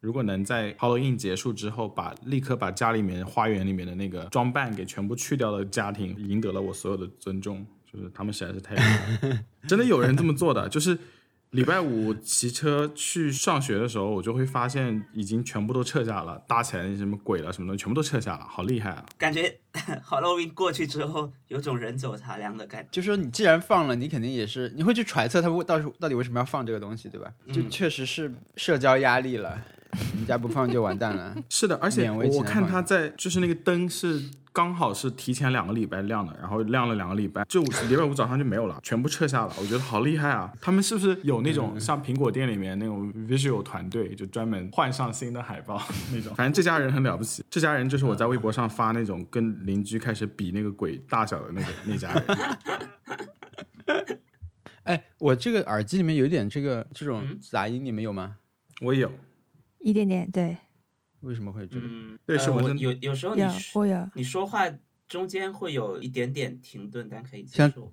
如果能在 Halloween 结束之后，把立刻把家里面花园里面的那个装扮给全部去掉的家庭，赢得了我所有的尊重。就是他们实在是太厉害了，真的有人这么做的，就是。礼拜五骑车去上学的时候，我就会发现已经全部都撤下了，搭起来那什么鬼了什么的，全部都撤下了，好厉害啊！感觉 Halloween 过去之后，有种人走茶凉的感觉。就说你既然放了，你肯定也是你会去揣测他们到时到底为什么要放这个东西，对吧？就确实是社交压力了，人家不放就完蛋了。是的，而且我看他在就是那个灯是。刚好是提前两个礼拜亮的，然后亮了两个礼拜，就礼拜五早上就没有了，全部撤下了。我觉得好厉害啊！他们是不是有那种像苹果店里面那种 visual 团队，就专门换上新的海报 那种？反正这家人很了不起，这家人就是我在微博上发那种跟邻居开始比那个鬼大小的那个那家人。哎，我这个耳机里面有一点这个这种杂音，你们有吗？我有，一点点，对。为什么会这个？对，是我有有时候你我有你说话中间会有一点点停顿，但可以接受。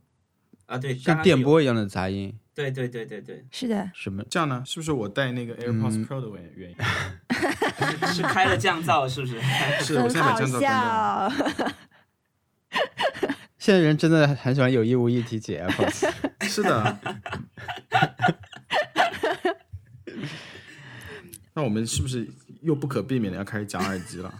啊，对，像电波一样的杂音。对对对对对，是的。什么？这样呢？是不是我带那个 AirPods Pro 的原原因？是开了降噪，是不是？是，我现在把降噪关掉。现在人真的很喜欢有意无意提起 AirPods。是的。那我们是不是？又不可避免的要开始讲耳机了，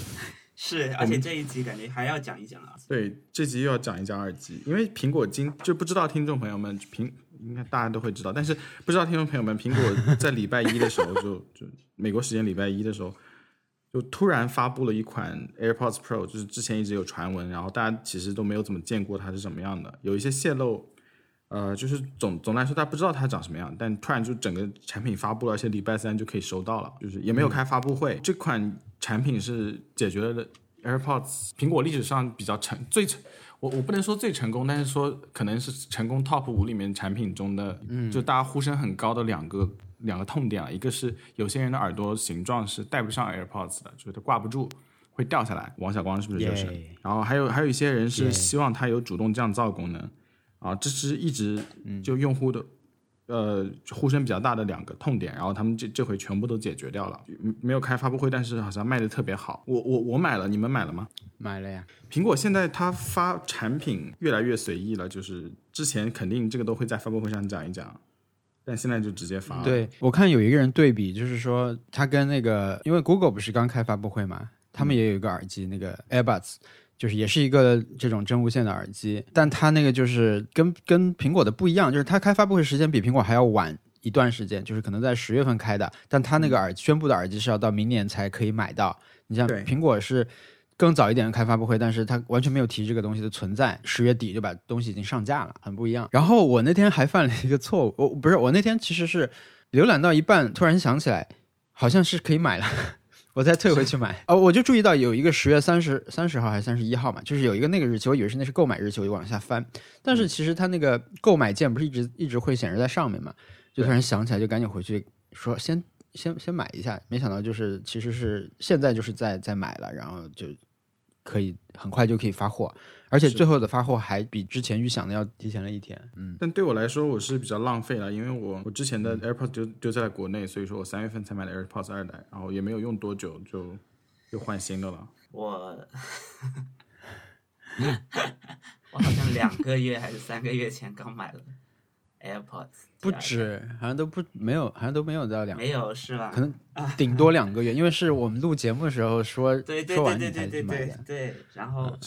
是，而且这一集感觉还要讲一讲啊。对，这集又要讲一讲耳机，因为苹果今就不知道听众朋友们苹应该大家都会知道，但是不知道听众朋友们，苹果在礼拜一的时候就就美国时间礼拜一的时候，就突然发布了一款 AirPods Pro，就是之前一直有传闻，然后大家其实都没有怎么见过它是什么样的，有一些泄露。呃，就是总总来说，大家不知道它长什么样，但突然就整个产品发布了，而且礼拜三就可以收到了，就是也没有开发布会。这款产品是解决了 AirPods 苹果历史上比较成最成，我我不能说最成功，但是说可能是成功 Top 五里面产品中的，嗯，就大家呼声很高的两个两个痛点了。一个是有些人的耳朵形状是戴不上 AirPods 的，就是它挂不住，会掉下来。王小光是不是就是？然后还有还有一些人是希望它有主动降噪功能。啊，这是一直就用户的，呃，呼声比较大的两个痛点，然后他们这这回全部都解决掉了，没有开发布会，但是好像卖的特别好。我我我买了，你们买了吗？买了呀。苹果现在它发产品越来越随意了，就是之前肯定这个都会在发布会上讲一讲，但现在就直接发了。对我看有一个人对比，就是说他跟那个，因为 Google 不是刚开发布会嘛，他们也有一个耳机，那个 AirBuds。就是也是一个这种真无线的耳机，但它那个就是跟跟苹果的不一样，就是它开发布会时间比苹果还要晚一段时间，就是可能在十月份开的，但它那个耳宣布的耳机是要到明年才可以买到。你像苹果是更早一点开发布会，但是它完全没有提这个东西的存在，十月底就把东西已经上架了，很不一样。然后我那天还犯了一个错误，我不是我那天其实是浏览到一半，突然想起来好像是可以买了。我再退回去买哦，我就注意到有一个十月三十三十号还是三十一号嘛，就是有一个那个日期，我以为是那是购买日期，我就往下翻，但是其实它那个购买键不是一直一直会显示在上面嘛，就突然想起来，就赶紧回去说先先先买一下，没想到就是其实是现在就是在在买了，然后就可以很快就可以发货。而且最后的发货还比之前预想的要提前了一天，嗯，但对我来说我是比较浪费了，因为我我之前的 AirPods 丢丢在国内，所以说我三月份才买的 AirPods 二代，然后也没有用多久就又换新的了。我，我好像两个月还是三个月前刚买了 AirPods，不止，好像都不没有，好像都没有到两，没有是吧？可能顶多两个月，因为是我们录节目的时候说说完你才去买的，对，然后。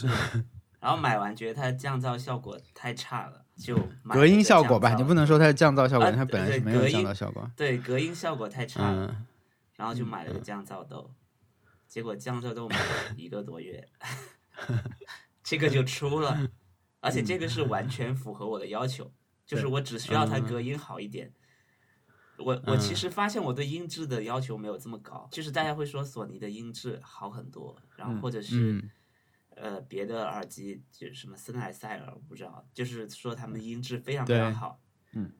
然后买完觉得它的降噪效果太差了，就隔音效果吧，你不能说它的降噪效果，它本来是没有降噪效果。对，隔音效果太差了，然后就买了个降噪豆，结果降噪豆买了一个多月，这个就出了，而且这个是完全符合我的要求，就是我只需要它隔音好一点。我我其实发现我对音质的要求没有这么高，就是大家会说索尼的音质好很多，然后或者是。呃，别的耳机就是什么森海塞尔，我不知道，就是说他们音质非常非常好。嗯，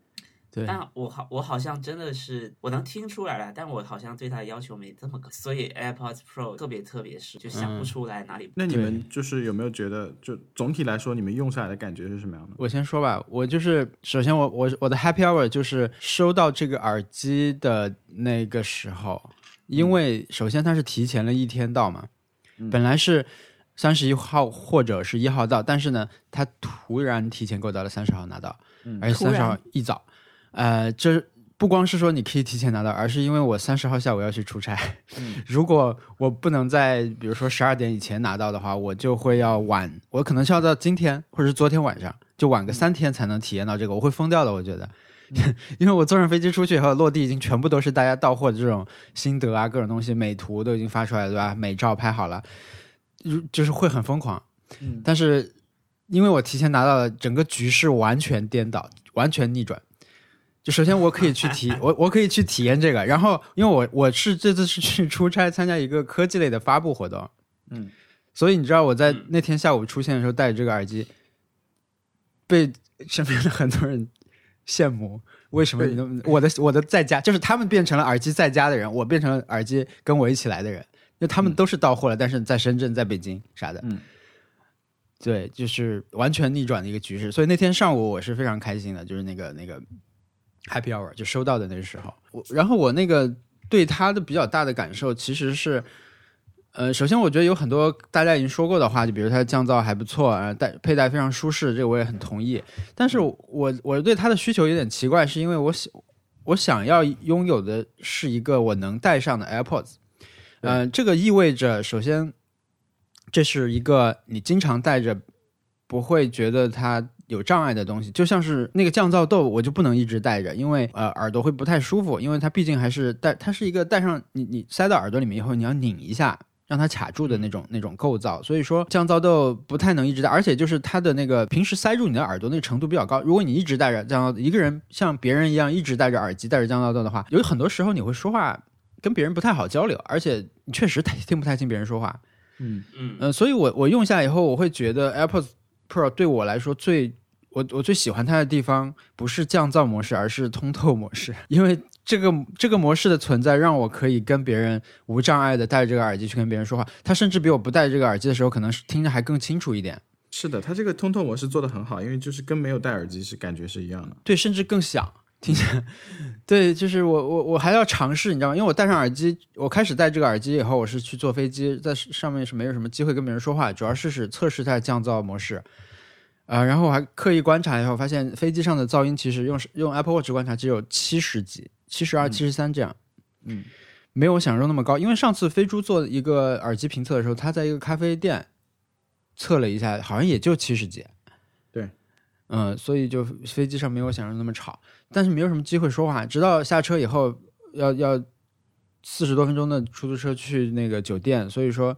对。但我好，我好像真的是我能听出来了，但我好像对它的要求没这么高，所以 AirPods Pro 特别特别是就想不出来哪里。那你们就是有没有觉得，就总体来说，你们用下来的感觉是什么样的？我先说吧，我就是首先我我我的 Happy Hour 就是收到这个耳机的那个时候。因为首先它是提前了一天到嘛，嗯本来是三十一号或者是一号到，但是呢，它突然提前给我到了三十号拿到，嗯而且三十号一早，呃，这不光是说你可以提前拿到，而是因为我三十号下午要去出差，嗯 如果我不能在比如说十二点以前拿到的话，我就会要晚，我可能是要到今天或者是昨天晚上，就晚个三天才能体验到这个，我会疯掉的，我觉得。因为我坐上飞机出去以后，落地已经全部都是大家到货的这种心得啊，各种东西，美图都已经发出来了，对吧？美照拍好了，就就是会很疯狂。嗯但是因为我提前拿到了，整个局势完全颠倒，完全逆转。就首先我可以去体，我我可以去体验这个，然后因为我我是这次是去出差参加一个科技类的发布活动，嗯，所以你知道我在嗯。那天下午出现的时候戴着这个耳机，被身边的很多人羡慕。为什么你能我的我的在家就是他们变成了耳机在家的人，我变成了耳机跟我一起来的人，因为他们都是到货了，但是在深圳、在北京啥的，嗯，对，就是完全逆转的一个局势。所以那天上午我是非常开心的，就是那个那个 Happy Hour 就收到的那个时候，我然后我那个对它的比较大的感受其实是。呃，首先我觉得有很多大家已经说过的话，就比如它的降噪还不错，啊，戴佩戴非常舒适，这个我也很同意。但是我我对它的需求有点奇怪，是因为我想我想要拥有的是一个我能戴上的 AirPods，呃，这个意味着首先这是一个你经常戴着不会觉得它有障碍的东西，就像是那个降噪豆，我就不能一直戴着，因为呃耳朵会不太舒服，因为它毕竟还是戴，它是一个戴上你你塞到耳朵里面以后，你要拧一下。让它卡住的那种那种构造，所以说降噪豆不太能一直戴，而且就是它的那个平时塞住你的耳朵那个程度比较高。如果你一直戴着降噪，一个人像别人一样一直戴着耳机戴着降噪豆的话，有很多时候你会说话跟别人不太好交流，而且你确实听 听不太清别人说话。嗯嗯呃，所以我我用下以后，我会觉得 AirPods Pro 对我来说最我我最喜欢它的地方不是降噪模式，而是通透模式，因为这个这个模式的存在，让我可以跟别人无障碍的戴着这个耳机去跟别人说话。它甚至比我不戴这个耳机的时候，可能是听着还更清楚一点，是的，它这个通透模式做的很好，因为就是跟没有戴耳机是感觉是一样的。对，甚至更响。听起来，对，就是我我我还要尝试，你知道吗？因为我戴上耳机，我开始戴这个耳机以后，我是去坐飞机，在上面是没有什么机会跟别人说话，主要是试测试它的降噪模式。啊、然后我还刻意观察以后，发现飞机上的噪音其实用用 Apple Watch 观察只有七十几、七十二、七十三这样，嗯，没有我想象中那么高。因为上次飞猪做一个耳机评测的时候，他在一个咖啡店测了一下，好像也就七十几。对，嗯，所以就飞机上没有我想象中那么吵，但是没有什么机会说话。直到下车以后，要要四十多分钟的出租车去那个酒店，所以说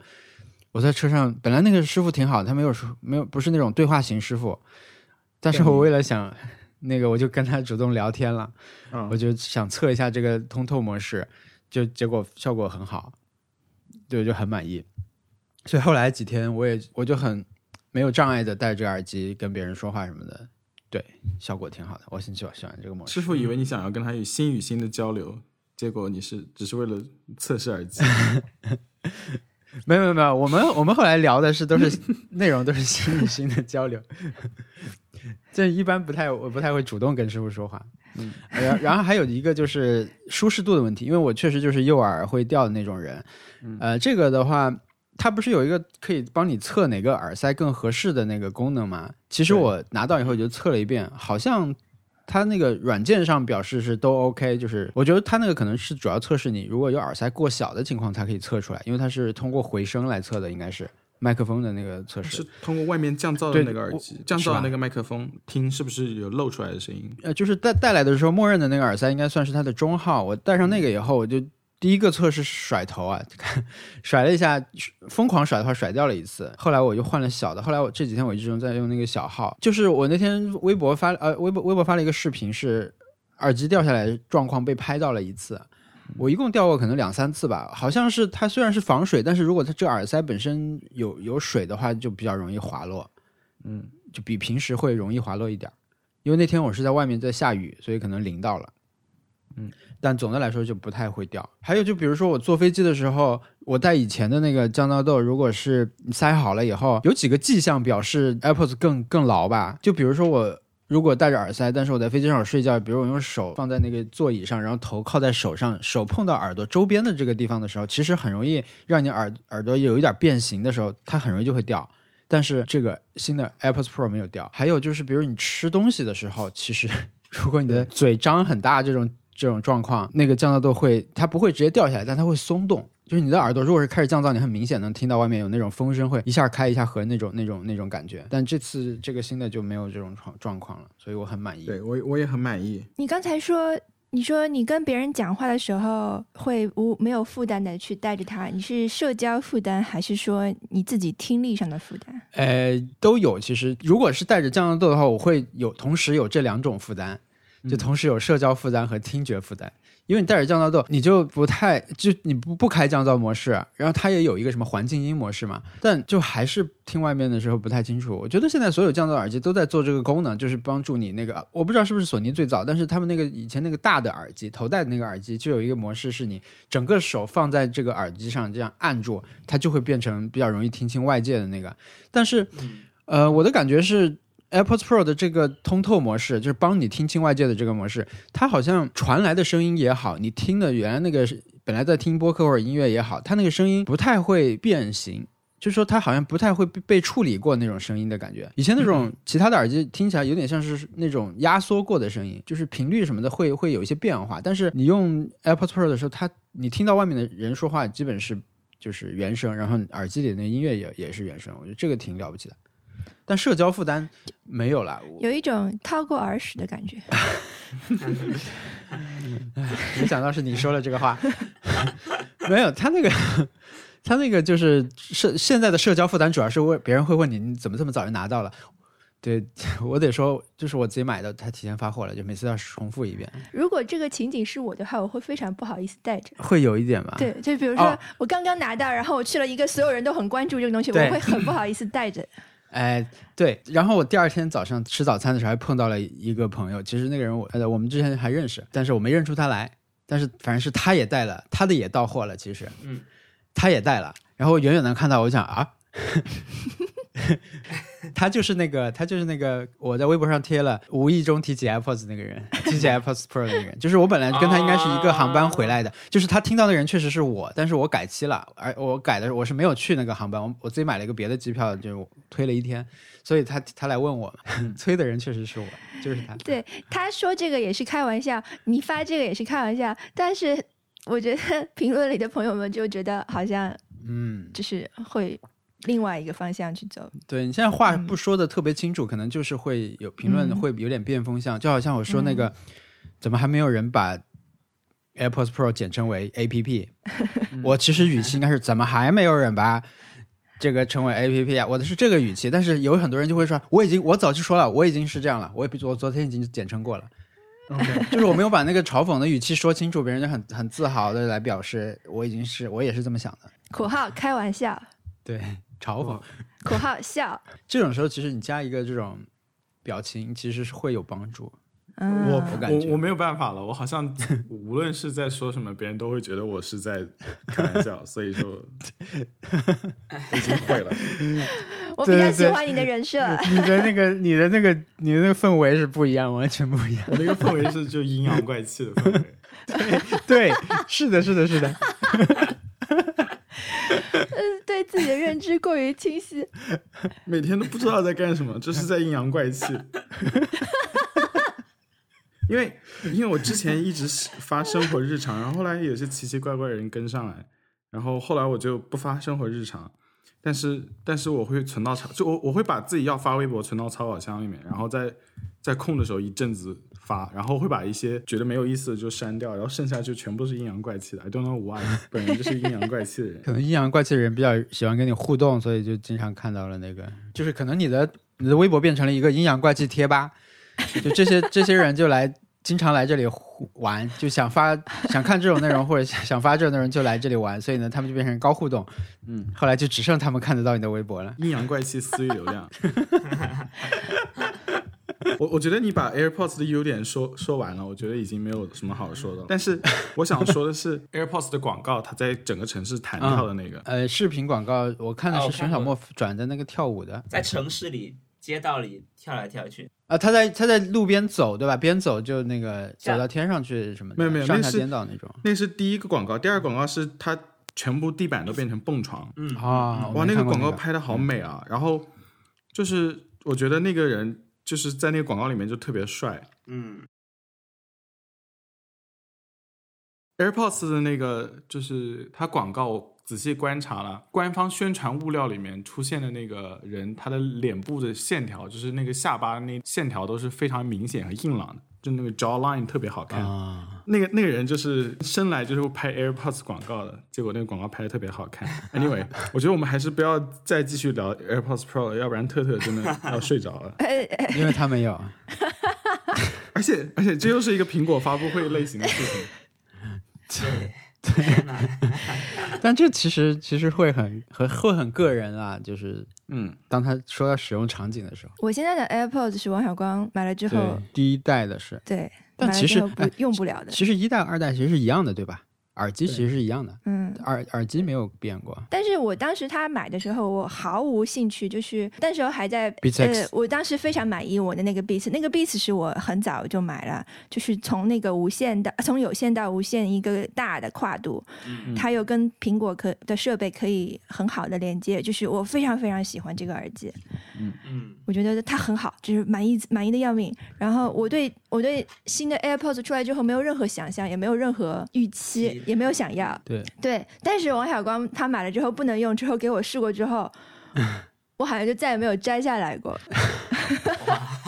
我在车上，本来那个师傅挺好，他没有说没有不是那种对话型师傅，但是我为了想那个，我就跟他主动聊天了，嗯我就想测一下这个通透模式，就结果效果很好，对，就很满意。所以后来几天我也我就很没有障碍的戴着耳机跟别人说话什么的，对，效果挺好的，我很喜欢喜欢这个模式。师傅以为你想要跟他有心与心的交流，结果你是只是为了测试耳机。没有没有没有，我们我们后来聊的是都是内容都是心与心的交流，这一般不太我不太会主动跟师傅说话。嗯，然然后还有一个就是舒适度的问题，因为我确实就是右耳会掉的那种人。呃，这个的话，它不是有一个可以帮你测哪个耳塞更合适的那个功能吗？其实我拿到以后就测了一遍，好像它那个软件上表示是都 OK，就是我觉得它那个可能是主要测试你如果有耳塞过小的情况才可以测出来，因为它是通过回声来测的，应该是麦克风的那个测试是。通过外面降噪的那个耳机降噪的那个麦克风，听是不是有漏出来的声音？呃，就是带带来的时候，默认的那个耳塞应该算是它的中号。我戴上那个以后，我就第一个测试是甩头啊，甩了一下，疯狂甩的话甩掉了一次。后来我就换了小的。后来我这几天我一直用在用那个小号，就是我那天微博发呃微博微博发了一个视频，是耳机掉下来的状况被拍到了一次。我一共掉过可能两三次吧，好像是它虽然是防水，但是如果它这个耳塞本身有有水的话，就比较容易滑落，嗯，就比平时会容易滑落一点儿。因为那天我是在外面在下雨，所以可能淋到了。嗯，但总的来说就不太会掉。还有就比如说我坐飞机的时候，我戴以前的那个降噪豆，如果是塞好了以后，有几个迹象表示 AirPods 更更牢吧。就比如说我如果戴着耳塞，但是我在飞机上睡觉，比如我用手放在那个座椅上，然后头靠在手上，手碰到耳朵周边的这个地方的时候，其实很容易让你耳耳朵有一点变形的时候，它很容易就会掉。但是这个新的 AirPods Pro 没有掉。还有就是，比如你吃东西的时候，其实 如果你的嘴张很大这种这种状况，那个降噪豆会它不会直接掉下来，但它会松动。就是你的耳朵如果是开始降噪，你很明显能听到外面有那种风声，会一下开一下合那种那种那种感觉。但这次这个新的就没有这种状状况了，所以我很满意。对我我也很满意。你刚才说，你说你跟别人讲话的时候会无没有负担的去带着它，你是社交负担还是说你自己听力上的负担？呃，都有。其实如果是带着降噪豆的话，我会有同时有这两种负担，就同时有社交负担和听觉负担。因为你戴着降噪豆，你就不太就你不不开降噪模式，然后它也有一个什么环境音模式嘛，但就还是听外面的时候不太清楚。我觉得现在所有降噪耳机都在做这个功能，就是帮助你那个，我不知道是不是索尼最早，但是他们那个以前那个大的耳机头戴的那个耳机就有一个模式，是你整个手放在这个耳机上这样按住，它就会变成比较容易听清外界的那个。但是，呃，我的感觉是。AirPods Pro 的这个通透模式，就是帮你听清外界的这个模式，它好像传来的声音也好，你听的原来那个本来在听播客或者音乐也好，它那个声音不太会变形，就是说它好像不太会被处理过那种声音的感觉。以前那种其他的耳机听起来有点像是那种压缩过的声音，就是频率什么的会会有一些变化。但是你用 AirPods Pro 的时候，它你听到外面的人说话基本是就是原声，然后耳机里的音乐也也是原声，我觉得这个挺了不起的。但社交负担没有了，有一种掏过耳屎的感觉。没想到是你说了这个话，没有他那个，他那个就是社现在的社交负担主要是问别人会问你你怎么这么早就拿到了？对 我得说就是我自己买的，他提前发货了，就每次要重复一遍。如果这个情景是我的话，我会非常不好意思带着，会有一点吧？对，就比如说我刚刚拿到，然后我去了一个所有人都很关注这个东西，我会很不好意思带着。哎，对，然后我第二天早上吃早餐的时候还碰到了一个朋友，其实那个人我呃我们之前还认识，但是我没认出他来，但是反正是他也带了，他的也到货了，其实，嗯，他也带了，然后远远能看到，我想啊。他就是那个，他就是那个，我在微博上贴了，无意中提起 AirPods 那个人，提起 AirPods Pro 那个人，就是我本来跟他应该是一个航班回来的，就是他听到的人确实是我，但是我改期了，而我改的我是没有去那个航班，我我自己买了一个别的机票，就推了一天，所以他他来问我，催的人确实是我，就是他。对，他说这个也是开玩笑，你发这个也是开玩笑，但是我觉得评论里的朋友们就觉得好像，嗯，就是会。另外一个方向去走。对你现在话不说的特别清楚，可能就是会有评论会有点变风向，就好像我说那个，怎么还没有人把 AirPods Pro 简称为 APP？我其实语气应该是怎么还没有人把这个称为 APP 啊？我的是这个语气，但是有很多人就会说，我已经我早就说了，我已经是这样了，我也我昨天已经简称过了。就是我没有把那个嘲讽的语气说清楚，别人就很很自豪的来表示我已经是我也是这么想的。口号开玩笑。对。嘲讽，口号笑。这种时候，其实你加一个这种表情，其实是会有帮助。我我我没有办法了，我好像 无论是在说什么，别人都会觉得我是在开玩笑，所以说已经会了。我比较喜欢你的人设，你的那个、你的那个、你的那个氛围是不一样，完全不一样。我那个氛围是就阴阳怪气的氛围。对，是的，是的，是的。嗯，对自己的认知过于清晰，每天都不知道在干什么，这是在阴阳怪气。因为因为我之前一直发生活日常，然后后来有些奇奇怪怪的人跟上来，然后后来我就不发生活日常，但是但是我会存到草，就我我会把自己要发微博存到草稿箱里面，然后在在空的时候一阵子。发，然后会把一些觉得没有意思的就删掉，然后剩下就全部是阴阳怪气的。I don't know why，本人就是阴阳怪气的人。可能阴阳怪气的人比较喜欢跟你互动，所以就经常看到了那个，就是可能你的你的微博变成了一个阴阳怪气贴吧，就这些这些人就来经常来这里玩，就想发想看这种内容或者想发这种内容就来这里玩，所以呢他们就变成高互动。嗯，后来就只剩他们看得到你的微博了。阴阳怪气私域流量。我我觉得你把 AirPods 的优点说说完了，我觉得已经没有什么好说的。但是我想说的是，AirPods 的广告，它在整个城市弹跳的那个，呃，视频广告，我看的是熊小莫转的那个跳舞的，在城市里、街道里跳来跳去。啊，他在他在路边走，对吧？边走就那个走到天上去什么的，没有没有，上下那是颠倒那种。那是第一个广告，第二个广告是他全部地板都变成蹦床，嗯啊，哇，那个广告拍的好美啊！然后就是我觉得那个人就是在那个广告里面就特别帅。嗯 AirPods 的那个就是它广告，我仔细观察了，官方宣传物料里面出现的那个人，他的脸部的线条，就是那个下巴那线条都是非常明显和硬朗的，就那个 jawline 特别好看。啊，那个那个人就是生来就是拍 AirPods 广告的，结果那个广告拍的特别好看。Anyway，我觉得我们还是不要再继续聊 AirPods Pro 了，要不然特特真的要睡着了。因为他没有。而且而且这又是一个苹果发布会类型的事情。对，但这其实其实会很很会很个人啊，就是嗯，当他说到使用场景的时候，我现在的 AirPods 是王小光买了之后，第一代的是，对，但其实哎用不了的。其实一代二代其实是一样的，对吧？耳机其实是一样的，嗯，耳耳机没有变过。但是我当时他买的时候，我毫无兴趣，就是那时候还在 Beats 呃 X，我当时非常满意我的那个 Beats，那个 Beats 是我很早就买了，就是从那个无线的从有线到无线一个大的跨度，嗯它又跟苹果可的设备可以很好的连接，就是我非常非常喜欢这个耳机，嗯嗯我觉得它很好，就是满意满意的要命。然后我对我对新的 AirPods 出来之后没有任何想象，也没有任何预期期，也没有想要。对，对，但是王小光他买了之后不能用，之后给我试过之后，我好像就再也没有摘下来过。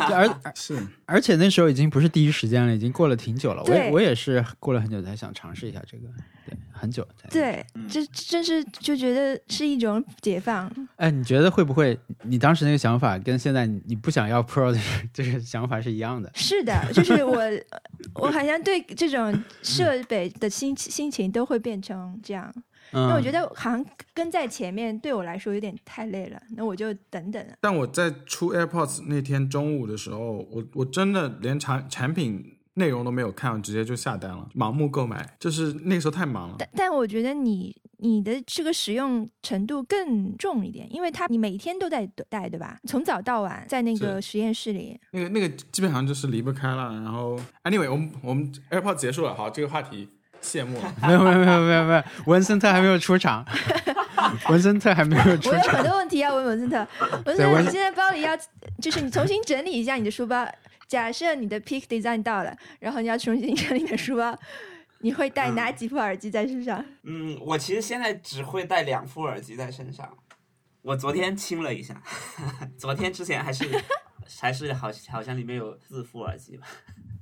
对而而 是而且那时候已经不是第一时间了，已经过了挺久了。我也我也是过了很久才想尝试一下这个，对，很久才。，对，这真是就觉得是一种解放。哎，你觉得会不会你当时那个想法跟现在你你不想要 Pro 的这个想法是一样的？是的，就是我，我好像对这种设备的心心情都会变成这样，因为我觉得得好像跟在前面对我来说有点太累了，那我就等等了。但我在出 AirPods 那天中午的时候，我我真的连产产品内容都没有看，我直接就下单了，盲目购买，就是那个时候太忙了。但但我觉得你你的这个使用程度更重一点，因为它你每天都在带，对吧？从早到晚在那个实验室里。那个那个基本上就是离不开了。然后，anyway，我们我们 AirPods 结束了，好，这个话题谢幕了。没有没有没有没有没有，文森特还没有出场，文森特还没有出场我有很。多问题要问文森特，文森特，你现在包里要就是你重新整理一下你的书包。假设你的 Peak Design 到了，然后你要重新整理你的书包，你会带哪几副耳机在身上？嗯，我其实现在只会带两副耳机在身上。我昨天清了一下，昨天之前还是还是好好像里面有四副耳机吧，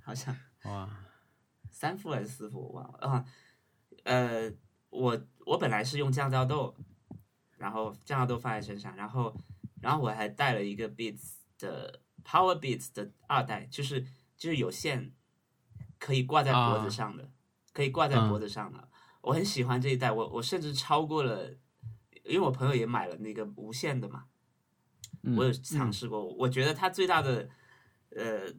好像哇，三副还是四副我忘了啊。呃，我我本来是用降噪豆，然后降噪豆放在身上，然后然后我还带了一个 Beats 的 Power Beats 的二代，就是就是有线可以挂在脖子上的，可以挂在脖子上的。我很喜欢这一代，我我甚至超过了，因为我朋友也买了那个无线的嘛，我有尝试过，我觉得它最大的呃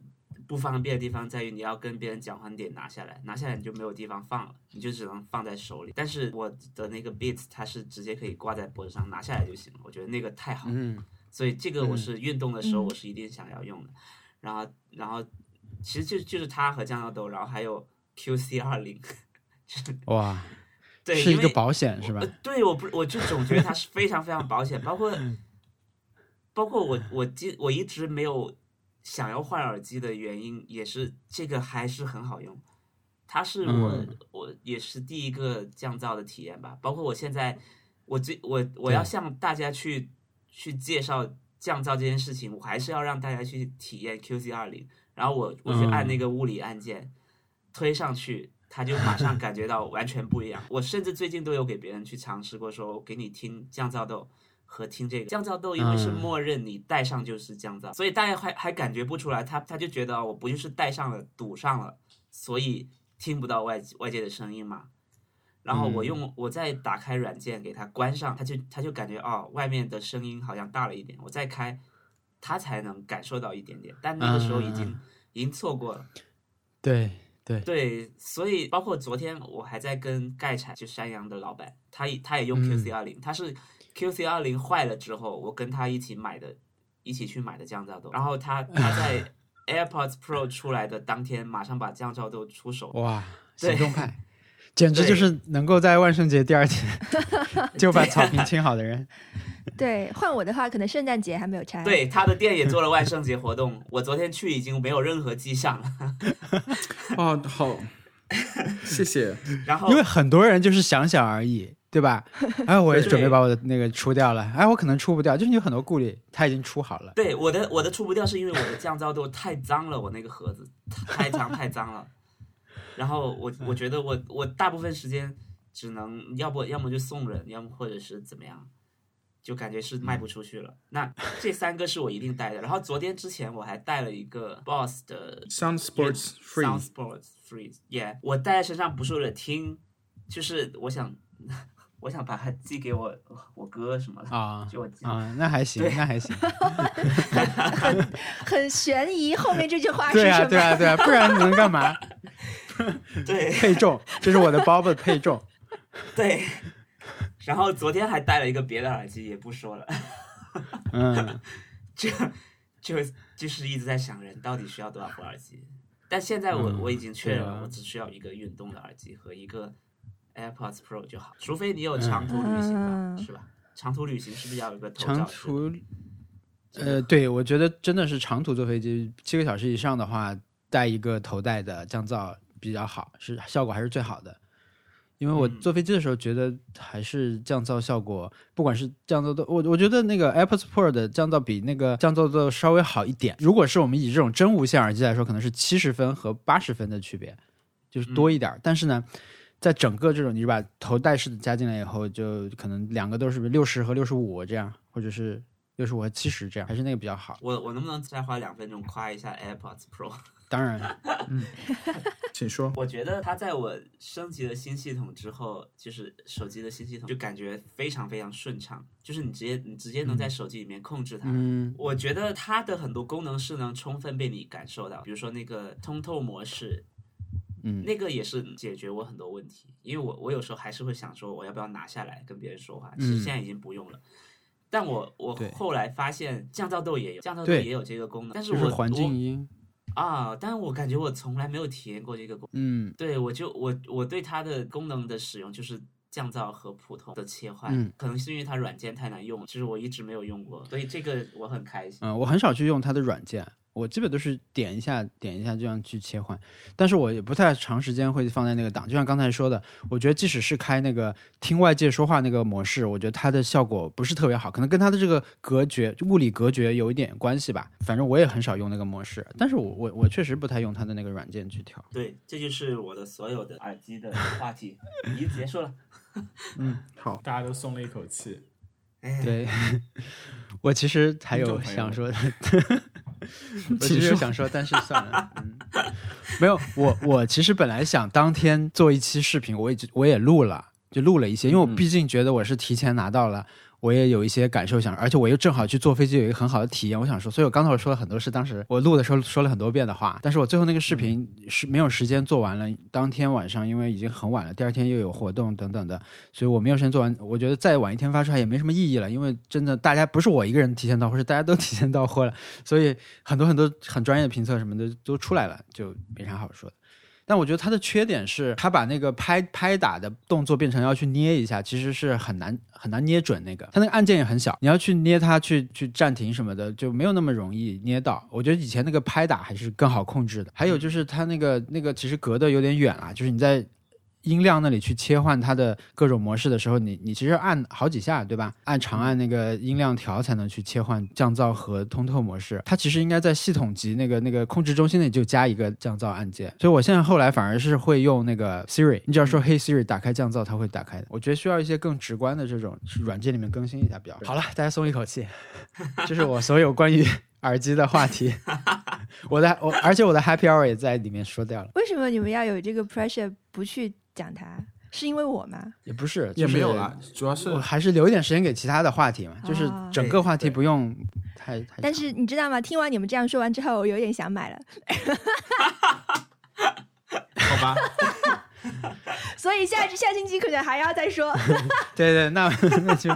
不方便的地方在于你要跟别人讲话，你得拿下来，拿下来你就没有地方放了，你就只能放在手里。但是我的那个 Beats 它是直接可以挂在脖子上，拿下来就行了，我觉得那个太好了。嗯所以这个我嗯是运动的时候嗯我是一定想要用的。然后然后其实就就是它和降噪豆，然后还有 QC 二零，哇，对，是一个因为保险是吧呃？对，我不，我就总觉得它是非常非常保险，包括嗯包括我我记我一直没有想要换耳机的原因，也是这个还是很好用。它是我、嗯我也是第一个降噪的体验吧，包括我现在我最我我要向大家去去介绍降噪这件事情，我还是要让大家去体验 QC 二零，然后我我去按那个物理按键、推上去，它就马上感觉到完全不一样。我甚至最近都有给别人去尝试过，说我给你听降噪豆和听这个。降噪豆，因为是嗯默认你戴上就是降噪，所以大家还还感觉不出来，他他就觉得哦我不就是戴上了堵上了，所以听不到外外界的声音嘛。然后我用我再打开软件给它关上，他就他就感觉哦外面的声音好像大了一点，我再开，他才能感受到一点点，但那个时候已经、嗯。已经错过了。对对，对，所以包括昨天我还在跟盖产，就山羊的老板，他也他也用嗯。QC 二零、他是 QC 二零坏了之后，我跟他一起买的，一起去买的降噪豆，然后他 他在 AirPods Pro 出来的当天，马上把降噪豆出手。哇，行动派，简直就是能够在万圣节第二天 就把草坪清好的人。对，换我的话，可能圣诞节还没有拆。对，他的店也做了万圣节活动，我昨天去已经没有任何迹象了。哦，好，谢谢。然后，因为很多人就是想想而已，对吧？哎，我也准备把我的那个出掉了。哎，我可能出不掉，就是有很多顾虑。他已经出好了。对，我的我的出不掉是因为我的降噪豆太脏了，我那个盒子太脏太脏了。然后我我觉得我我大部分时间只能要不要么就送人，要么或者是怎么样。就感觉是卖不出去了。那这三个是我一定带的。然后昨天之前我还带了一个 Boss 的 Sound Sports Free，Sound Sports Free，Yeah，我带在身上不是为了听，就是我想我想把它寄给我我哥什么的啊，就我啊，那还行，那还行，很很悬疑。后面这句话是什么？对啊，对啊，对啊，不然能干嘛？对，配重，这是我的 Bob 的配重，对。然后昨天还带了一个别的耳机，也不说了。嗯，就就就是一直在想，人到底需要多少副耳机？但现在我我已经确认了，我只需要一个运动的耳机和一个 AirPods Pro 就好。除非你有长途旅行吧，是吧？长途旅行是不是要有个头长途？呃，对，我觉得真的是长途坐飞机七个小时以上的话，带一个头戴的降噪比较好，是效果还是最好的。因为我坐飞机的时候觉得还是降噪效果，不管是降噪的，我我觉得那个 AirPods Pro 的降噪比那个降噪的稍微好一点。如果是我们以这种真无线耳机来说，可能是七十分和八十分的区别，就是多一点。但是呢，在整个这种你把头戴式的加进来以后，就可能两个都是六十和六十五这样，或者是六十五和七十这样，还是那个比较好。我我能不能再花两分钟夸一下 AirPods Pro？当然，嗯，请说。我觉得它在我升级了新系统之后，就是手机的新系统，就感觉非常非常顺畅。就是你直接你直接能在手机里面控制它。嗯，我觉得它的很多功能是能充分被你感受到，比如说那个通透模式，嗯，那个也是解决我很多问题。因为我我有时候还是会想说，我要不要拿下来跟别人说话？其实现在已经不用了。但我我后来发现降噪豆也有降噪豆也有这个功能，但是我环境音。啊！但我感觉我从来没有体验过这个功能。嗯，对我就我我对它的功能的使用就是降噪和普通的切换。嗯，可能是因为它软件太难用，就是我一直没有用过，所以这个我很开心。嗯，我很少去用它的软件。我基本都是点一下，点一下这样去切换，但是我也不太长时间会放在那个档。就像刚才说的，我觉得即使是开那个听外界说话那个模式，我觉得它的效果不是特别好，可能跟它的这个隔绝、物理隔绝有一点关系吧。反正我也很少用那个模式，但是我我我确实不太用它的那个软件去调。对，这就是我的所有的耳机的话题，已经结束了。嗯，好，大家都松了一口气。对，我其实还有想说的。我其实想说，但是算了，嗯，没有我我其实本来想当天做一期视频，我也我也录了，就录了一些，因为我毕竟觉得我是提前拿到了。我也有一些感受想，而且我又正好去坐飞机，有一个很好的体验。我想说，所以我刚才我说了很多是当时我录的时候说了很多遍的话，但是我最后那个视频是没有时间做完了。当天晚上因为已经很晚了，第二天又有活动等等的，所以我没有时间做完。我觉得再晚一天发出来也没什么意义了，因为真的大家不是我一个人提前到货，是大家都提前到货了，所以很多很多很专业的评测什么的都出来了，就没啥好说的。但我觉得它的缺点是，它把那个拍拍打的动作变成要去捏一下，其实是很难很难捏准那个。它那个按键也很小，你要去捏它去去暂停什么的，就没有那么容易捏到。我觉得以前那个拍打还是更好控制的。还有就是它那个那个其实隔得有点远啊，就是你在。音量那里去切换它的各种模式的时候，你你其实按好几下，对吧？按长按那个音量条才能去切换降噪和通透模式。它其实应该在系统级那个那个控制中心里就加一个降噪按键。所以我现在后来反而是会用那个 Siri，你只要说 Hey Siri，打开降噪，它会打开的。我觉得需要一些更直观的这种软件里面更新一下比较好了。大家松一口气，这是我所有关于耳机的话题。我的我而且我的 Happy Hour 也在里面说掉了。为什么你们要有这个 pressure 不去？讲他是因为我吗？也不是，也没有了，主要是我还是留一点时间给其他的话题嘛，就是整个话题不用太太。但是你知道吗？听完你们这样说完之后，我有点想买了。好吧。所以下下星期可能还要再说。对对，那那就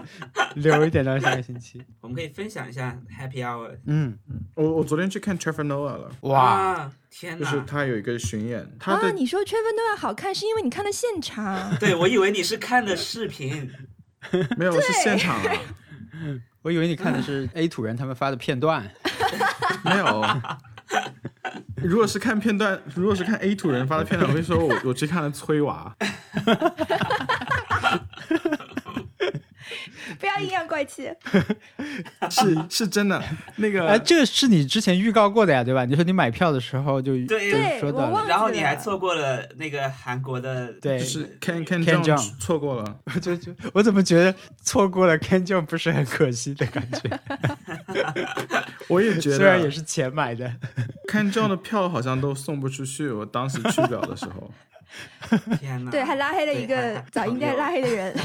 留一点到下个星期。我们可以分享一下 Happy Hour。嗯，我我昨天去看 Trevor Noah 了，哇，啊，天就是！他有一个巡演，他啊，你说 Trevor Noah 好看，是因为你看的现场。对，我以为你是看的视频。没有是现场啊，我以为你看的是 A 土人他们发的片段。没有。如果是看片段，如果是看 A 土人发的片段，我会说我我去看了崔娃，不要阴阳怪气。是是真的。那个哎，这个是你之前预告过的呀，对吧？你说你买票的时候就对说到了，然后你还错过了那个韩国的，对就是 Ken Ken Ken Jeong Jeong 错过了，就就我怎么觉得错过了 Ken Jeong 不是很可惜的感觉？我也觉得虽然也是钱买的，Ken Jeong 的票好像都送不出去，我当时去不了的时候。天呐！对，还拉黑了一个早应该拉黑的人。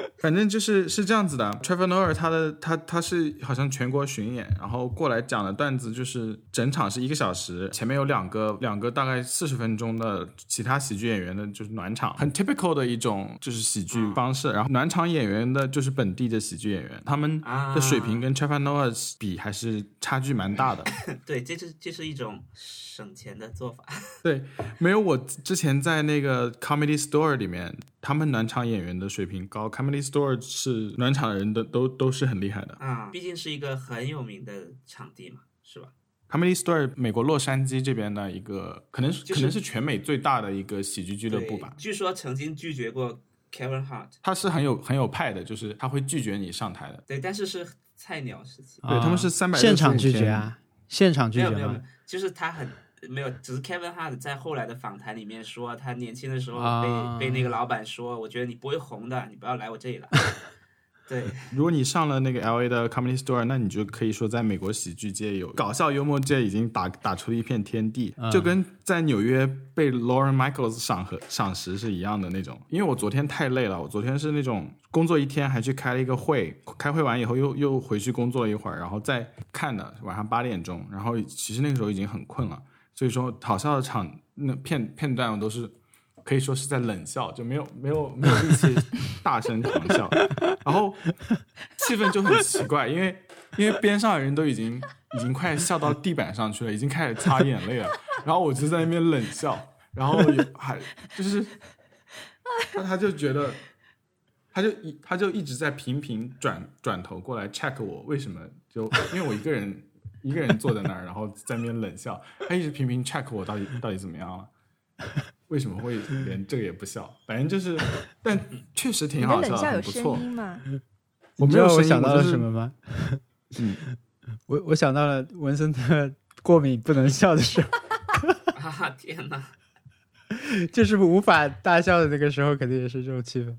反正就是是这样子的，Trevor Noah 他的他他是好像全国巡演，然后过来讲的段子就是整场是一个小时，前面有两个两个大概四十分钟的其他喜剧演员的就是暖场，很 typical 的一种就是喜剧方式。然后暖场演员的就是本地的喜剧演员，他们的水平跟 Trevor Noah 比还是差距蛮大的。对，这是这是一种省钱的做法。对，没有我之前在那个 Comedy Store 里面，他们暖场演员的水平高，Comedy Store 是暖场的人的都都是很厉害的。啊、毕竟是一个很有名的场地嘛，是吧？Comedy Store 美国洛杉矶这边的一个，可能是、就是可能是全美最大的一个喜剧俱乐部吧对。据说曾经拒绝过 Kevin Hart，他是很有很有派的，就是他会拒绝你上台的。对，但是是菜鸟时期，对他们是啊365现场拒绝天啊，现场拒绝没有没有？，就是他很没有，只是 Kevin Hart 在后来的访谈里面说，他年轻的时候被、啊被那个老板说，我觉得你不会红的，你不要来我这里了。对，如果你上了那个 L A 的 Comedy Store，那你就可以说在美国喜剧界有搞笑幽默界已经打打出了一片天地，嗯就跟在纽约被 Lauren Michaels 赏和赏识是一样的那种。因为我昨天太累了，我昨天是那种工作一天还去开了一个会，开会完以后又又回去工作了一会儿，然后再看的，晚上八点钟，然后其实那个时候已经很困了，所以说好笑的场那片片段我都是。可以说是在冷笑，就没有没有没有力气大声狂笑，然后 气氛就很奇怪，因为因为边上的人都已经已经快笑到地板上去了，已经开始擦眼泪了，然后我就在那边冷笑，然后还就是，那他就觉得，他就一他就一直在频频转转头过来 check 我为什么就因为我一个人一个人坐在那儿，然后在那边冷笑，他一直频频 check 我到底到底怎么样了。为什么会连这个也不笑？反正就是，但确实挺好笑的，冷笑有声很不错。音吗？我没有我想到了什么吗？嗯，我我想到了文森特过敏不能笑的时候，啊天哪！就是无法大笑的那个时候，肯定也是这种气氛。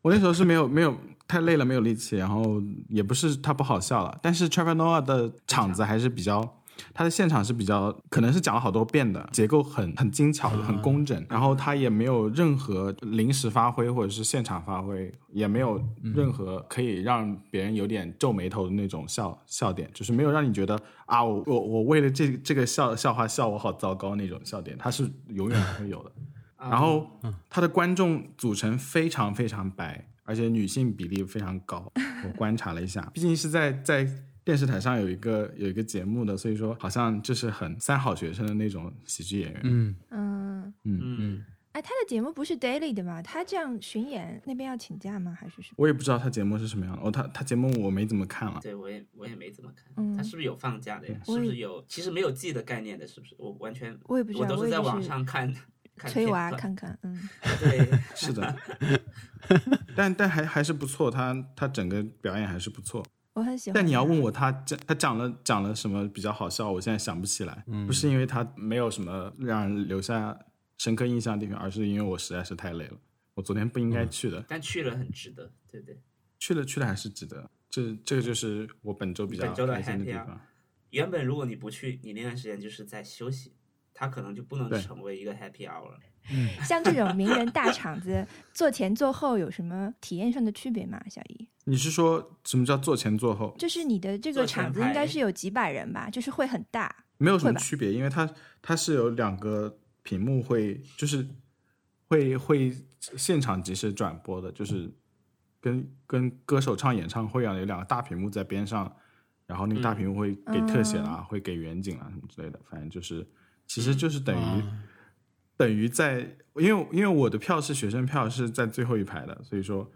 我那时候是没有没有太累了，没有力气，然后也不是他不好笑了，但是 Trevor Noah 的场子还是比较，他的现场是比较，可能是讲了好多遍的，结构很很精巧，很工整，然后他也没有任何临时发挥或者是现场发挥，也没有任何可以让别人有点皱眉头的那种笑笑点，就是没有让你觉得啊，我我我为了这这个笑笑话笑我好糟糕那种笑点，他是永远不会有的。然后他的观众组成非常非常白，而且女性比例非常高。我观察了一下，毕竟是在在电视台上有一个有一个节目的，所以说好像就是很三好学生的那种喜剧演员。嗯嗯，嗯嗯，哎，他的节目不是 daily 的吗？他这样巡演那边要请假吗？还是什么？我也不知道他节目是什么样的，哦，他他节目我没怎么看了。对我也我也没怎么看，嗯他是不是有放假的呀？是不是有？其实没有季的概念的，是不是？我完全我也不知道，我都是在网上看看催娃片段看看，嗯，对，是的，但但还还是不错，他他整个表演还是不错。我很喜欢。但你要问我他讲他讲了讲了什么比较好笑，我现在想不起来，不是因为他没有什么让人留下深刻印象的地方，而是因为我实在是太累了。我昨天不应该去的，但去了很值得，对不对？去了去了还是值得。这这个就是我本周比较开心的地方。原本如果你不去，你那段时间就是在休息，他可能就不能成为一个 happy hour 了。像这种名人大 场子，做前做后有什么体验上的区别吗？小姨，你是说什么叫做前做后？就是你的这个场子应该是有几百人吧，就是会很大。没有什么区别，因为它它是有两个屏幕会，就是会会现场及时转播的，就是跟跟歌手唱演唱会一样，有两个大屏幕在边上，然后那个大屏幕会给特写啦，会给远景啊什么之类的，反正就是其实就是等于。等于在，因为因为我的票是学生票，是在最后一排的，所以说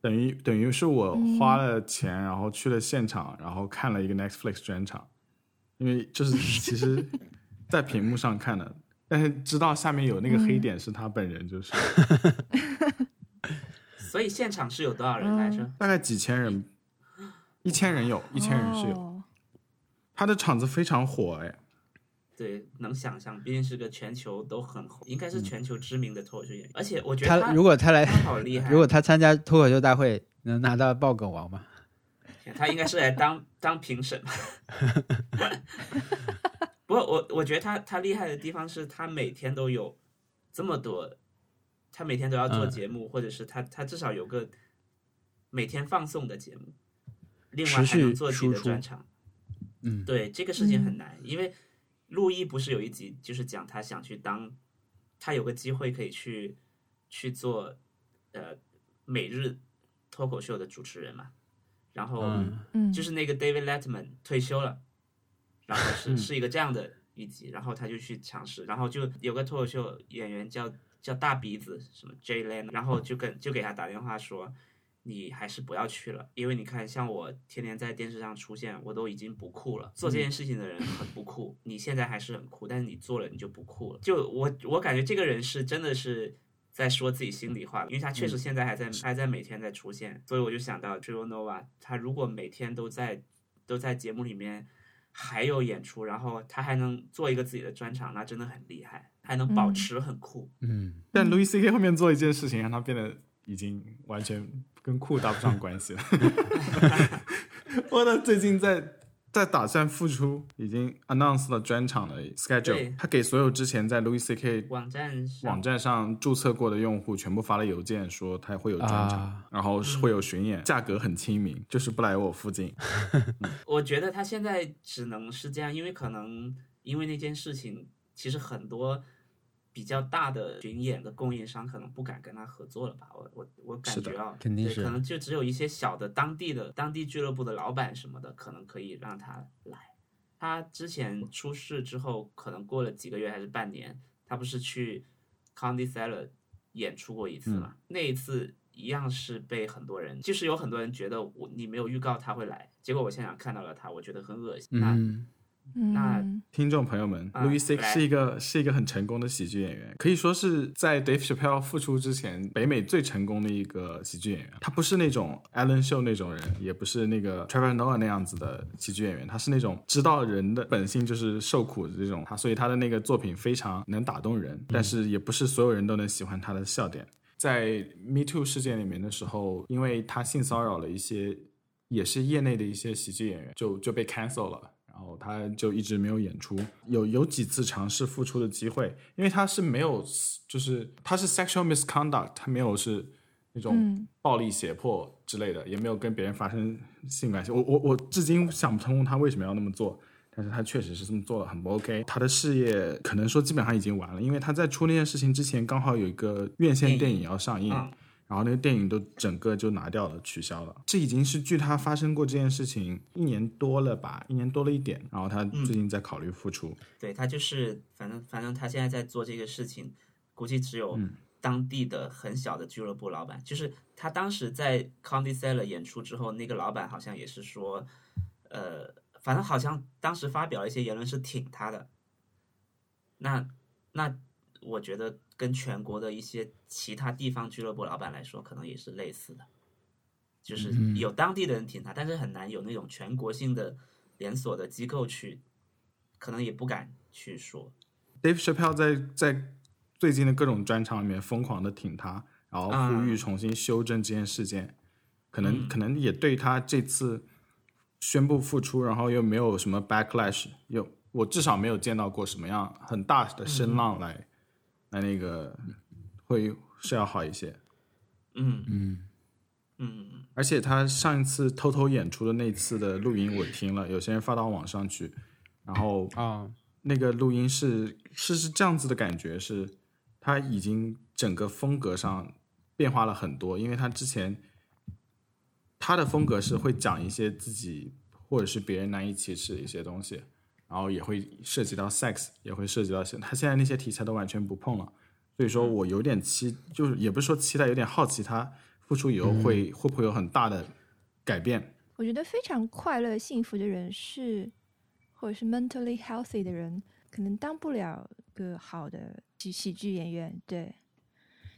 等于等于是我花了钱，然后去了现场，然后看了一个 Netflix 专场，因为就是其实，在屏幕上看的，但是知道下面有那个黑点是他本人，就是，所以现场是有多少人来着？大概几千人，一千人有，一千人是有，他的场子非常火哎。对，能想象，毕竟是个全球都很红，应该是全球知名的脱口秀演员。而且我觉得他如果他来，好厉 害。如果他参加脱口秀大会，能拿到爆梗王吗？他应该是来当当评审。不过我我觉得他他厉害的地方是他每天都有这么多，他每天都要做节目，或者是他他至少有个每天放送的节目，另外还能做自己的专场。嗯，对，这个事情很难，因为。陆毅不是有一集就是讲他想去当，他有个机会可以去去做呃每日脱口秀的主持人嘛，然后就是那个 David Letterman 退休了，然后是是一个这样的一集，然后他就去尝试，然后就有个脱口秀演员叫叫大鼻子什么 Jay Leno，然后就跟就给他打电话说。你还是不要去了，因为你看，像我天天在电视上出现，我都已经不酷了。做这件事情的人很不酷，你现在还是很酷，但是你做了你就不酷了。就我我感觉这个人是真的是在说自己心里话，因为他确实现在还在还在每天在出现，所以我就想到 j o Nova，他如果每天都在都在节目里面还有演出，然后他还能做一个自己的专场，那真的很厉害，还能保持很酷。嗯，但 Louis C K 后面做一件事情，让他变得已经完全。跟酷搭不上关系了。我的最近在在打算复出，已经 announced 了专场的 schedule。他给所有之前在 Louis C K 网站网站上注册过的用户全部发了邮件，说他会有专场，然后会有巡演，价格很亲民，就是不来我附近。我觉得他现在只能是这样，因为可能因为那件事情，其实很多。比较大的巡演的供应商可能不敢跟他合作了吧？我我我感觉啊，肯定是，可能就只有一些小的当地的当地俱乐部的老板什么的，可能可以让他来。他之前出事之后，可能过了几个月还是半年，他不是去 Comedy Cellar 演出过一次嘛？那一次一样是被很多人，就是有很多人觉得我你没有预告他会来，结果我现场看到了他，我觉得很恶心。那那听众朋友们，Louis C 是一个是一个很成功的喜剧演员，可以说是在 Dave Chappelle 复出之前，北美最成功的一个喜剧演员。他不是那种 Alan Show 那种人，也不是那个 Trevor Noah 那样子的喜剧演员，他是那种知道人的本性就是受苦的这种，他所以他的那个作品非常能打动人，但是也不是所有人都能喜欢他的笑点。在 Me Too 事件里面的时候，因为他性骚扰了一些也是业内的一些喜剧演员，就就被 cancel 了。然后他就一直没有演出，有有几次尝试复出的机会，因为他是没有，就是他是 sexual misconduct，他没有是那种暴力胁迫之类的，也没有跟别人发生性关系。我我我至今想不通他为什么要那么做，但是他确实是这么做了，很不 OK。他的事业可能说基本上已经完了，因为他在出那件事情之前，刚好有一个院线电影要上映。然后那个电影都整个就拿掉了，取消了。这已经是距他发生过这件事情一年多了吧，一年多了一点。然后他最近在考虑复出。对他就是，反正反正他现在在做这个事情，估计只有当地的很小的俱乐部老板。就是他当时在 Comedy Cellar 演出之后，那个老板好像也是说，呃，反正好像当时发表了一些言论是挺他的。那那我觉得。跟全国的一些其他地方俱乐部老板来说，可能也是类似的，就是有当地的人挺他，但是很难有那种全国性的连锁的机构去，可能也不敢去说。Dave Chappelle 在在最近的各种专场里面疯狂的挺他，然后呼吁重新修正这件事件，可能可能也对他这次宣布复出，然后又没有什么 backlash，又我至少没有见到过什么样很大的声浪来。那那个会是要好一些，嗯。嗯。嗯，而且他上一次偷偷演出的那次的录音我听了，有些人发到网上去，然后啊，那个录音是是是这样子的感觉，是他已经整。整个风格上变化了很多，因为他之前他的风格是会讲一些自己或者是别人难以启齿的一些东西，然后也会涉及到 sex，也会涉及到现他现在那些题材都完全不碰了，所以说我有点期，就是也不是说期待，有点好奇他复出以后会、会不会有很大的改变。我觉得非常快乐、幸福的人是，或者是 mentally healthy 的人，可能当不了个好的喜喜剧演员。对，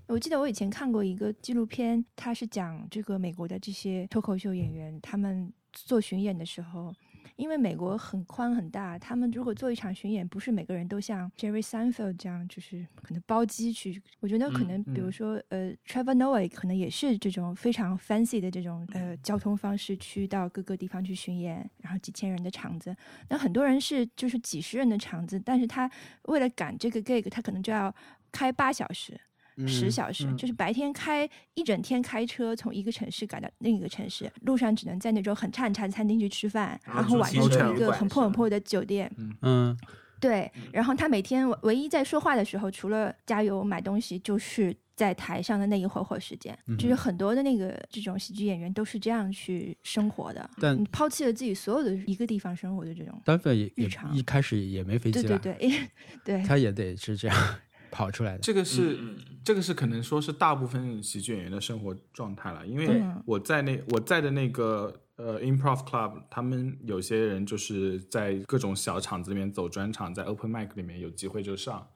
我记得我以前看过一个纪录片，它是讲这个美国的这些脱口秀演员，他们做巡演的时候。因为美国很宽很大，他们如果做一场巡演，不是每个人都像 Jerry Seinfeld 这样，就是可能包机去。我觉得可能，比如说，呃，Trevor Noah 可能也是这种非常 fancy 的这种呃交通方式去到各个地方去巡演，然后几千人的场子。那很多人是就是几十人的场子，但是他为了赶这个 gig，他可能就要开八小时。十小时，就是白天开一整天开车从一个城市赶到另一个城市，路上只能在那种很差很差的餐厅去吃饭，然后晚上住一个很破很破的酒店。嗯，对。然后他每天唯一在说话的时候，除了加油买东西，就是在台上的那一会儿会儿时间。就是很多的那个这种喜剧演员都是这样去生活的，但抛弃了自己所有的一个地方生活的这种。单飞也也一开始也没飞机了，对对对，对，他也得是这样。跑出来的这个是，这个是可能说是大部分喜剧演员的生活状态了。因为我在那我在的那个呃 improv club，他们有些人就是在各种小场子里面走专场，在 open mic 里面有机会就上。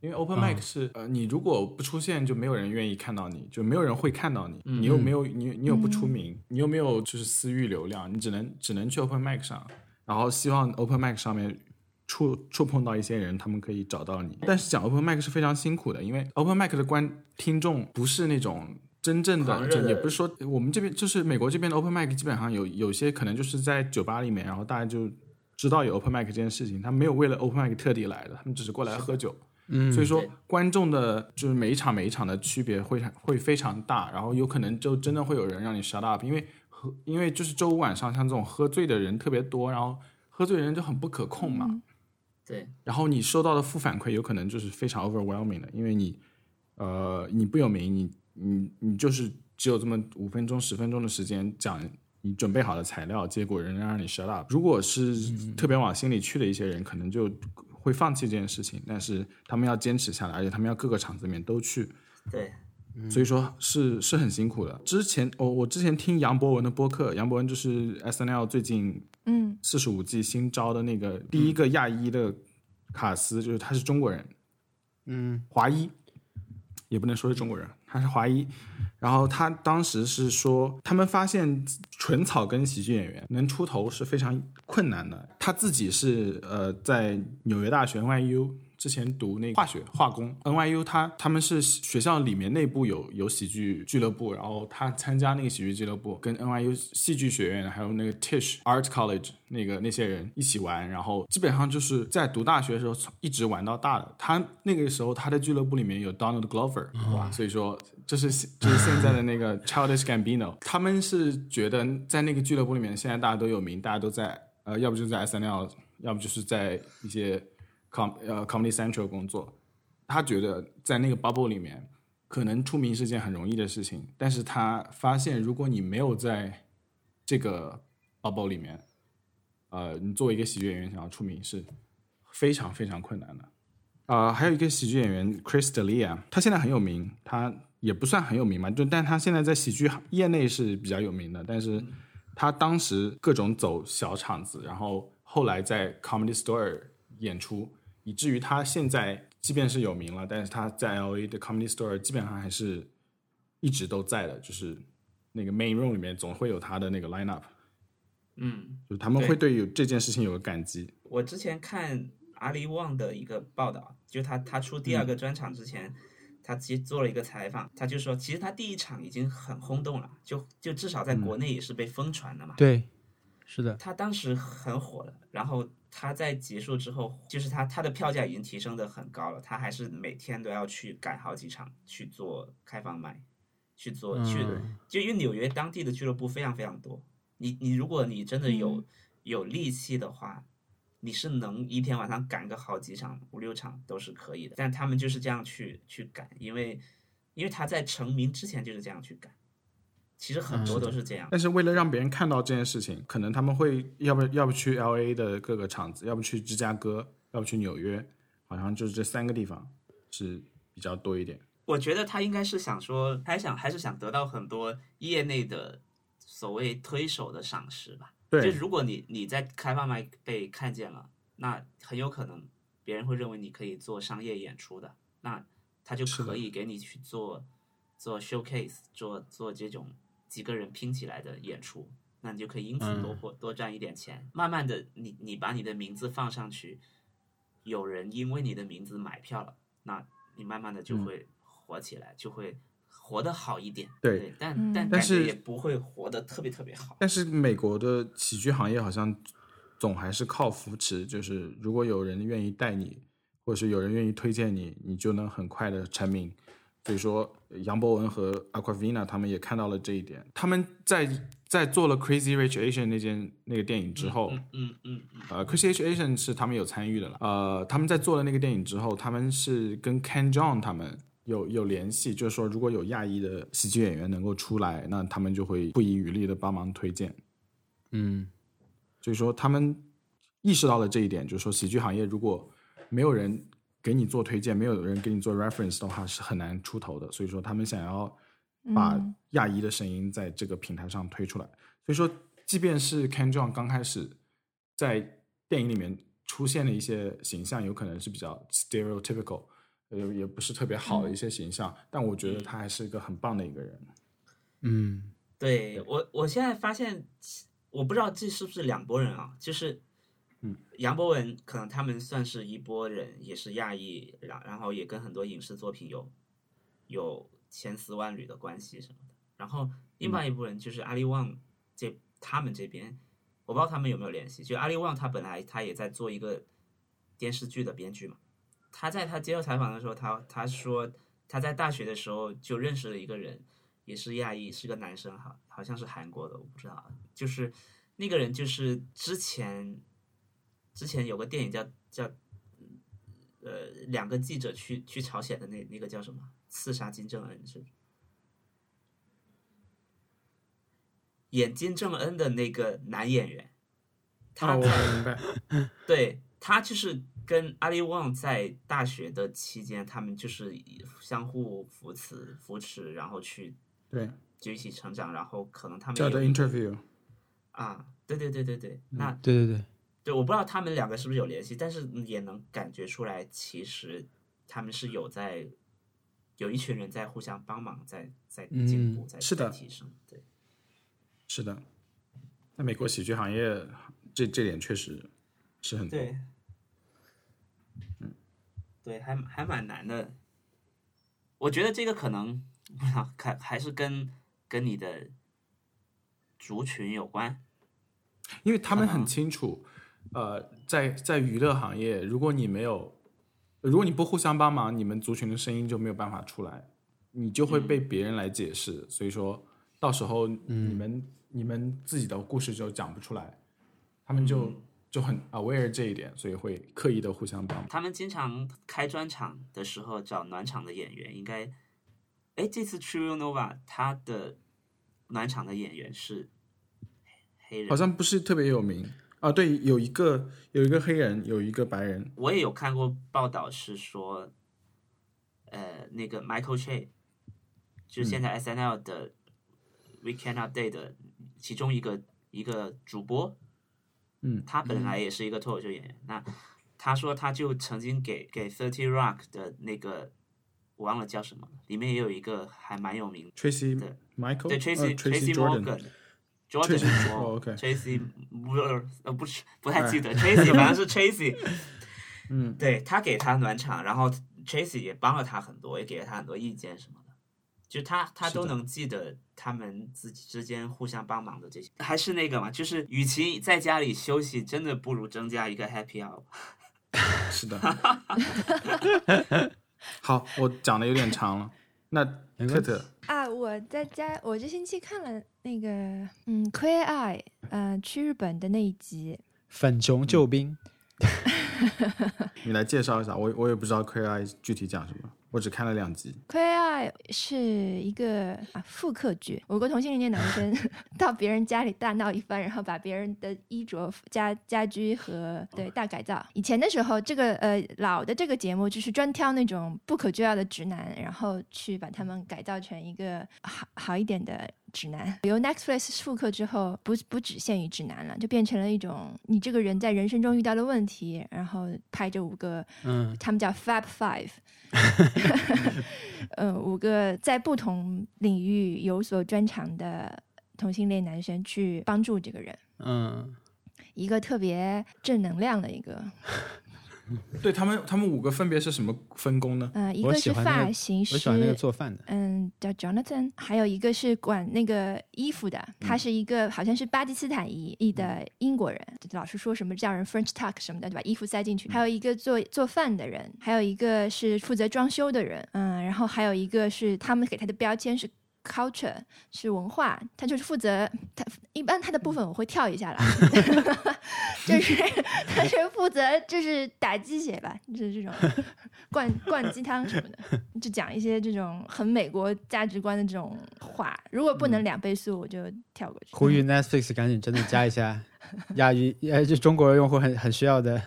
因为 open mic 是呃，你如果不出现，就没有人愿意看到你，就没有人会看到你。你又没有你你又不出名，你又没有就是私域流量，你只能只能去 open mic 上，然后希望 open mic 上面。触触碰到一些人，他们可以找到你。但是讲 open mic 是非常辛苦的，因为 open mic 的观听众不是那种真正的，也不是说我们这边就是美国这边的 open mic 基本上有有些可能就是在酒吧里面，然后大家就知道有 open mic 这件事情，他没有为了 open mic 特地来的，他们只是过来喝酒。嗯，所以说观众的就是每一场每一场的区别会会非常大，然后有可能就真的会有人让你 shut up，因为喝因为就是周五晚上像这种喝醉的人特别多，然后喝醉人就很不可控嘛。对，然后你收到的负反馈有可能就是非常 overwhelming 的，因为你，呃，你不有名，你你你就是只有这么五分钟十分钟的时间讲你准备好的材料，结果仍然让你 shut up。如果是特别往心里去的一些人，可能就会放弃这件事情，但是他们要坚持下来，而且他们要各个场子里面都去。对，所以说是是很辛苦的。之前我我之前听杨博文的播客，杨博文就是 S N L 最近。嗯，四十五季新招的那个第一个亚裔的卡斯，就是他是中国人，嗯，华裔，也不能说是中国人，他是华裔。然后他当时是说，他们发现纯草根喜剧演员能出头是非常困难的。他自己是呃在纽约大学 NYU。之前读那化学化工，NYU 他他们是学校里面内部有有喜剧俱乐部，然后他参加那个喜剧俱乐部，跟 NYU 戏剧学院还有那个 Tisch Art College 那个那些人一起玩，然后基本上就是在读大学的时候从一直玩到大的。他那个时候他的俱乐部里面有 Donald Glover，哇，所以说这是就是现在的那个 Childish Gambino，他们是觉得在那个俱乐部里面现在大家都有名，大家都在呃，要不就在 SNL，要不就是在一些。Com 呃 Comedy Central 工作，他觉得在那个 bubble 里面，可能出名是件很容易的事情，但是他发现如果你没有在这个 bubble 里面，呃，你作为一个喜剧演员想要出名是非常非常困难的。啊，还有一个喜剧演员 Chris D'Elia，他现在很有名，他也不算很有名嘛，就但他现在在喜剧业内是比较有名的，但是他当时各种走小场子，然后后来在 Comedy Store 演出。以至于他现在即便是有名了，但是他在 L A 的 Comedy Store 基本上还是一直都在的，就是那个 Main Room 里面总会有他的那个 Line Up。嗯，就他们会对有这件事情有个感激。我之前看阿里旺的一个报道，就他他出第二个专场之前，他其实做了一个采访，他就说其实他第一场已经很轰动了，就就至少在国内也是被疯传的嘛。对，是的。他当时很火的，然后。他在结束之后，就是他他的票价已经提升的很高了，他还是每天都要去赶好几场去做开放麦，去做去，就因为纽约当地的俱乐部非常非常多，你你如果你真的有有力气的话，你是能一天晚上赶个好几场五六场都是可以的，但他们就是这样去去赶，因为因为他在成名之前就是这样去改。其实很多都是这样，但是为了让别人看到这件事情，可能他们会要不要不去 L A 的各个厂子，要不去芝加哥，要不去纽约，好像就是这三个地方是比较多一点。我觉得他应该是想说，还想还是想得到很多业内的所谓推手的赏识吧。对，就如果你你在开放麦被看见了，那很有可能别人会认为你可以做商业演出的，那他就可以给你去做做 showcase，做做这种。几个人拼起来的演出，那你就可以因此多获多赚一点钱。慢慢的，你你把你的名字放上去，有人因为你的名字买票了，那你慢慢的就会火起来，就会活得好一点。对，但但但是也不会活得特别特别好。但是美国的喜剧行业好像总还是靠扶持，就是如果有人愿意带你，或者是有人愿意推荐你，你就能很快的成名。所以说，杨博文和 Aquavina 他们也看到了这一点。他们在在做了 Crazy Rich Asian 那件那个电影之后，嗯嗯嗯，呃，Crazy Rich Asian 是他们有参与的了。呃，他们在做了那个电影之后，他们是跟 Ken John 他们有有联系，就是说如果有亚裔的喜剧演员能够出来，那他们就会不遗余力的帮忙推荐。嗯，所以说他们意识到了这一点，就是说喜剧行业如果没有人。给你做推荐，没有人给你做 reference 的话是很难出头的。所以说，他们想要把亚裔的声音在这个平台上推出来。所以说，即便是 Ken Jeong 刚开始在电影里面出现的一些形象，有可能是比较 stereotypical，呃，也不是特别好的一些形象，但我觉得他还是一个很棒的一个人。嗯，对我，我现在发现，我不知道这是不是两拨人啊，就是。杨博文可能他们算是一波人，也是亚裔，然然后也跟很多影视作品有有千丝万缕的关系什么的。然后另外一波人就是阿里旺这他们这边，我不知道他们有没有联系。就阿里旺他本来他也在做一个电视剧的编剧嘛，他在他接受采访的时候，他他说他在大学的时候就认识了一个人，也是亚裔，是个男生哈，好像是韩国的，我不知道。就是那个人就是之前。之前有个电影叫叫，呃，两个记者去去朝鲜的那那个叫什么？刺杀金正恩是？演金正恩的那个男演员，他我明白，对他就是跟阿里旺在大学的期间，他们就是相互扶持扶持，然后去对就一起成长，然后可能他们叫的 interview 啊，对对对对对，那对对对。对，我不知道他们两个是不是有联系，但是也能感觉出来，其实他们是有在有一群人在互相帮忙，在在进步，在提升。对，是的，那美国喜剧行业，这这点确实是很对，嗯，对，还还蛮难的。我觉得这个可能不知道，看还是跟跟你的族群有关，因为他们很清楚。呃，在在娱乐行业，如果你没有，如果你不互相帮忙，你们族群的声音就没有办法出来，你就会被别人来解释。所以说到时候你们你们自己的故事就讲不出来，他们就就很 aware 这一点，所以会刻意的互相帮。他们经常开专场的时候找暖场的演员，应该，哎，这次 True Nova 他的暖场的演员是黑人，好像不是特别有名。啊，对，有一个有一个黑人，有一个白人。我也有看过报道，是说，呃，那个 Michael Che，就是现在 S N L 的 Weekend Update 的其中一个一个主播，嗯，他本来也是一个脱口秀演员。那他说，他就曾经给给 Thirty Rock 的那个我忘了叫什么，里面也有一个还蛮有名，Tracy Michael，对 Tracy Tracy Morgan。Jordan，Tracy，不呃不是不太记得，Tracy 反正是 Tracy，嗯，对他给他暖场，然后 Tracy 也帮了他很多，也给了他很多意见什么的，就他他都能记得他们自己之间互相帮忙的这些，还是那个嘛，就是与其在家里休息，真的不如增加一个 Happy Hour。是的，好，我讲的有点长了。那特特啊，我在家，我这星期看了那个嗯，Queer Eye，嗯，去日本的那一集粉熊救兵。你来介绍一下，我我也不知道 Queer Eye 具体讲什么。我只看了两集。《Queer Eye》是一个啊复刻剧，五个同性恋男生 到别人家里大闹一番，然后把别人的衣着、家家居和对大改造。以前的时候，这个呃老的这个节目就是专挑那种不可救药的直男，然后去把他们改造成一个好好一点的。指南。由 Netflix 复刻之后，不不只限于指南了，就变成了一种你这个人在人生中遇到的问题，然后拍这五个，嗯，他们叫 Fab Five，嗯，五个在不同领域有所专长的同性恋男生去帮助这个人，嗯，一个特别正能量的一个。对他们，他们五个分别是什么分工呢？嗯，一个是发型师，我喜欢那个做饭的，嗯，叫 Jonathan，还有一个是管那个衣服的，他是一个好像是巴基斯坦裔裔的英国人，老是说什么叫人 French tuck 什么的，就把衣服塞进去。还有一个做做饭的人，还有一个是负责装修的人，嗯，然后还有一个是他们给他的标签是 culture 是文化，他就是负责他一般他的部分我会跳一下啦，就是他是负责就是打鸡血吧，就是这种 灌灌鸡汤什么的。就讲一些这种很美国价值观的这种话，如果不能两倍速，我就跳过去。呼吁 Netflix 赶紧真的加一下亚语，呃，就中国用户很很需要的，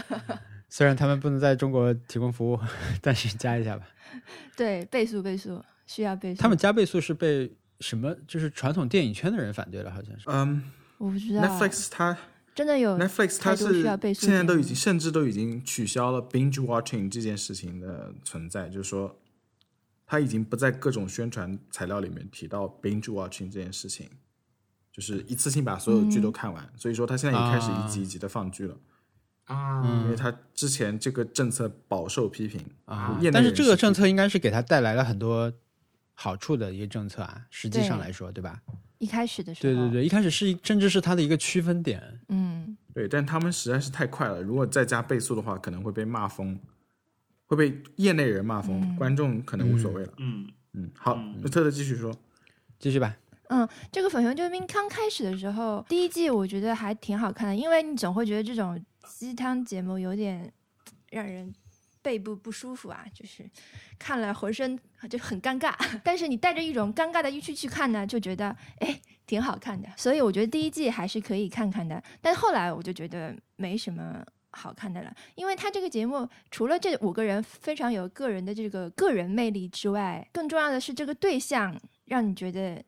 虽然他们不能在中国提供服务，但是加一下吧。对倍速倍速需要倍速。他们加倍速是被什么？就是传统电影圈的人反对了，好像是。嗯我不知道，Netflix 它真的有 Netflix 它是现在都已经甚至都已经取消了 binge watching 这件事情的存在，就是说，它已经不在各种宣传材料里面提到 binge watching 这件事情，就是一次性把所有剧都看完。所以说，它现在也开始一集一集的放剧了，啊，因为它之前这个政策饱受批评啊但是这个政策应该是给他带来了很多好处的一个政策啊，实际上来说，对吧？一开始的时候，对对对，一开始是一甚至是它的一个区分点。嗯，对，但他们实在是太快了，如果再加倍速的话，可能会被骂疯，会被业内人骂疯，观众可能无所谓了。嗯，嗯，好，嗯那特特继续说。继续吧。嗯，这个粉熊救兵刚开始的时候，第一季我觉得还挺好看的，因为你总会觉得这种鸡汤节目有点让人背部不舒服啊，就是看了浑身就很尴尬。但是你带着一种尴尬的预期去看呢，就觉得哎挺好看的。所以我觉得第一季还是可以看看的。但后来我就觉得没什么。好看的了，因为他这个节目除了这五个人非常有个人的这个个人魅力之外，更重要的是这个对象让你觉得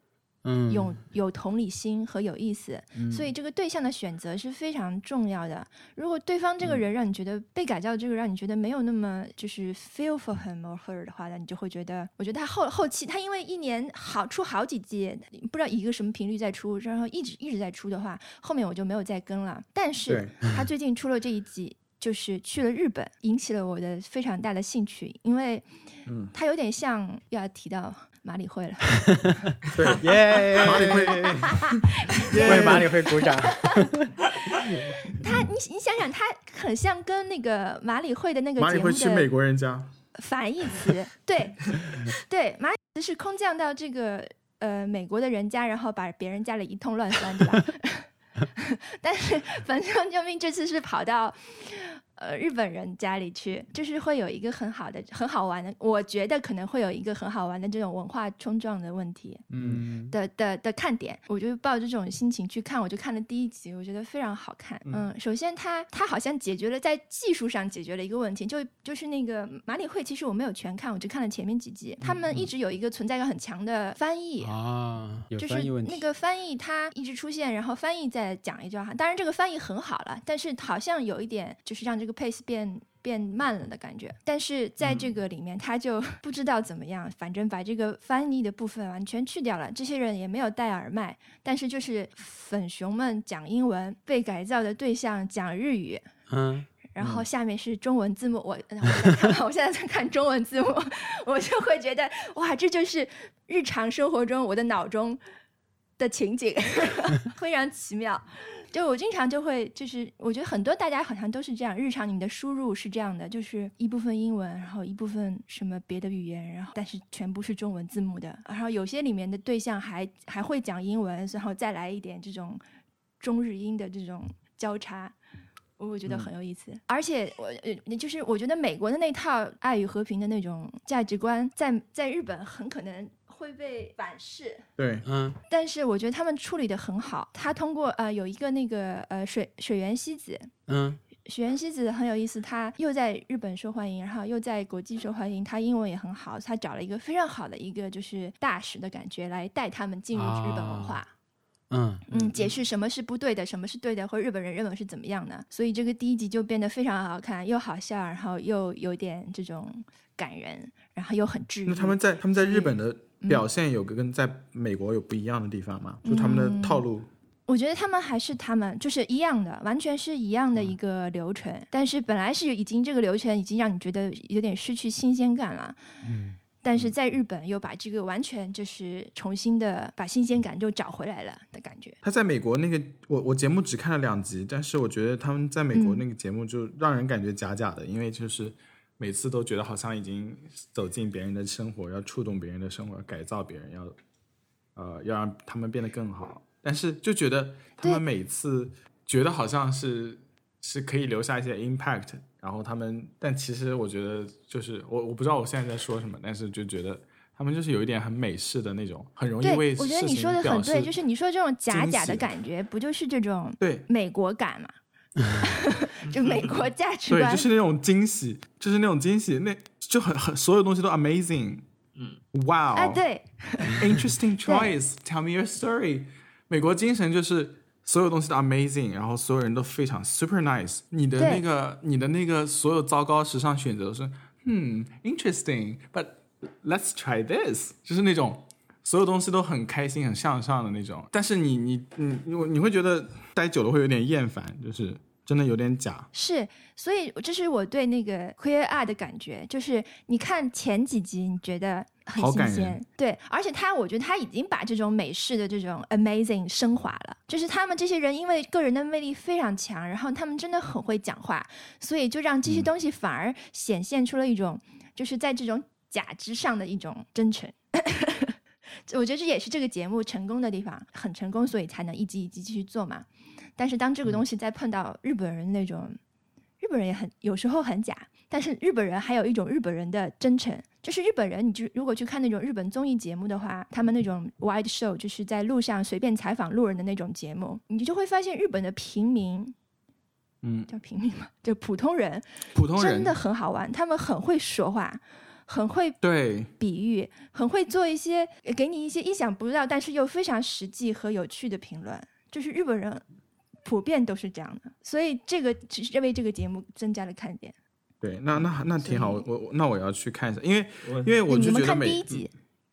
嗯，有有同理心和有意思，嗯所以这个对象的选择是非常重要的。如果对方这嗯个人让你觉得被改造，这个让你觉得没有那么就是 feel for him or her 的话，那你就会觉得，我觉得他后后期他因为一年好出好几季，不知道以一个什么频率在出，然后一直一直在出的话，后面我就没有再跟了。但是他最近出了这一集。就是去了日本，引起了我的非常大的兴趣，因为嗯他有点像又要提到马里会了，对，耶，马里会。为马里会鼓掌。他，你你想想，他很像跟那个马里会的那个马里会去美的国人家，反义词，对对，马里是空降到这个呃美国的人家，然后把别人家里一通乱翻，对吧？但是反正救命这次是跑到呃日本人家里去，就是会有一个很好的、很好玩的，我觉得可能会有一个很好玩的这种文化冲撞的问题。嗯的的的看点，我就抱着这种心情去看，我就看了第一集，我觉得非常好看。嗯，首先它它好像解决了在技术上解决了一个问题，就就是那个马里会，其实我没有全看，我就看了前面几集，他们一直有一个存在感很强的翻译。啊，有就是翻译问题。那个翻译，它一直出现，然后翻译再讲一句话。当然，这个翻译很好了，但是好像有一点就是让这个 pace 变变慢了的感觉。但是在这个里面，他就 不知道怎么样，反正把这个翻译的部分完全去掉了。这些人也没有戴耳麦，但是就是粉熊们讲英文，被改造的对象讲日语。嗯，然后下面是中文字幕，我我，我现在在看中文字幕，我就会觉得哇，这就是日常生活中我的脑中的情景，非常奇妙。就我经常就会，就是我觉得很多大家好像都是这样，日常你的输入是这样的，就是一部分英文，然后一部分什么别的语言，然后但是全部是中文字幕的，然后有些里面的对象还还会讲英文，然后再来一点这种中日英的这种交叉。我觉得嗯很有意思。而且我呃，就是我觉得美国的那套爱与和平的那种价值观，在在日本很可能会被反噬。对，嗯但是我觉得他们处理的很好。他通过呃有一个那个呃水水原希子，嗯水原希子很有意思，她又在日本受欢迎，然后又在国际受欢迎，她英文也很好，她找了一个非常好的一个就是大使的感觉来带他们进入日本文化。嗯嗯，解释什么是不对的，什么是对的，或日本人认为是怎么样的。所以这个第一集就变得非常好看，又好笑，然后又有点这种感人，然后又很治愈。那他们在他们在日本的嗯表现有个跟在美国有不一样的地方吗？就他们的套路，我觉得他们还是他们，就是一样的，完全是一样的一个流程。但是本来是已经这个流程已经让你觉得有点失去新鲜感了。嗯但是在日本又把这个完全就是重新的把新鲜感就找回来了的感觉。他在美国那个，我我节目只看了两集，但是我觉得他们在美国那个节目就让人感觉假假的，因为就是每次都觉得好像已经走进别人的生活，要触动别人的生活，改造别人，要呃要让他们变得更好，但是就觉得他们每次觉得好像是是可以留下一些 impact，然后他们，但其实我觉得就是我我不知道我现在在说什么，但是就觉得。他们就是有一点很美式的那种，很容易为，我觉得你说的很对，就是你说这种假假的感觉，不就是这种对美国感嘛？就美国价值观对，就是那种惊喜，就是那种惊喜，那就很很所有东西都 amazing。嗯，Wow，哎，对，，interesting choice，tell me your story。美国精神就是所有东西都 amazing，然后所有人都非常 super nice。你的那个你的那个所有糟糕时尚选择都是 hmm interesting，but let's try this，就是那种。所有东西都很开心、很向上的那种，但是你你你你你会觉得待久了会有点厌烦，就是真的有点假。是，所以这是我对那个 Queer Eye 的感觉，就是你看前几集，你觉得很新鲜，对，而且他我觉得他已经把这种美式的这种 amazing 升华了，就是他们这些人因为个人的魅力非常强，然后他们真的很会讲话，所以就让这些嗯东西反而显现出了一种，就是在这种假之上的一种真诚。我觉得这也是这个节目成功的地方，很成功，所以才能一集一集继续做嘛。但是当这个东西再碰到日本人那种，日本人也很有时候很假，但是日本人还有一种日本人的真诚，就是日本人，你就如果去看那种日本综艺节目的话，他们那种 wide show，就是在路上随便采访路人的那种节目，你就会发现日本的平民。嗯，叫平民嘛，就普通人，普通人真的很好玩，他们很会说话，很会对比喻，很会做一些呃给你一些意想不到，但是又非常实际和有趣的评论。就是日本人普遍都是这样的，所以这个只是为这个节目增加了看点。对，那那那挺好，我我那我要去看一下，因为因为我就觉得美第一集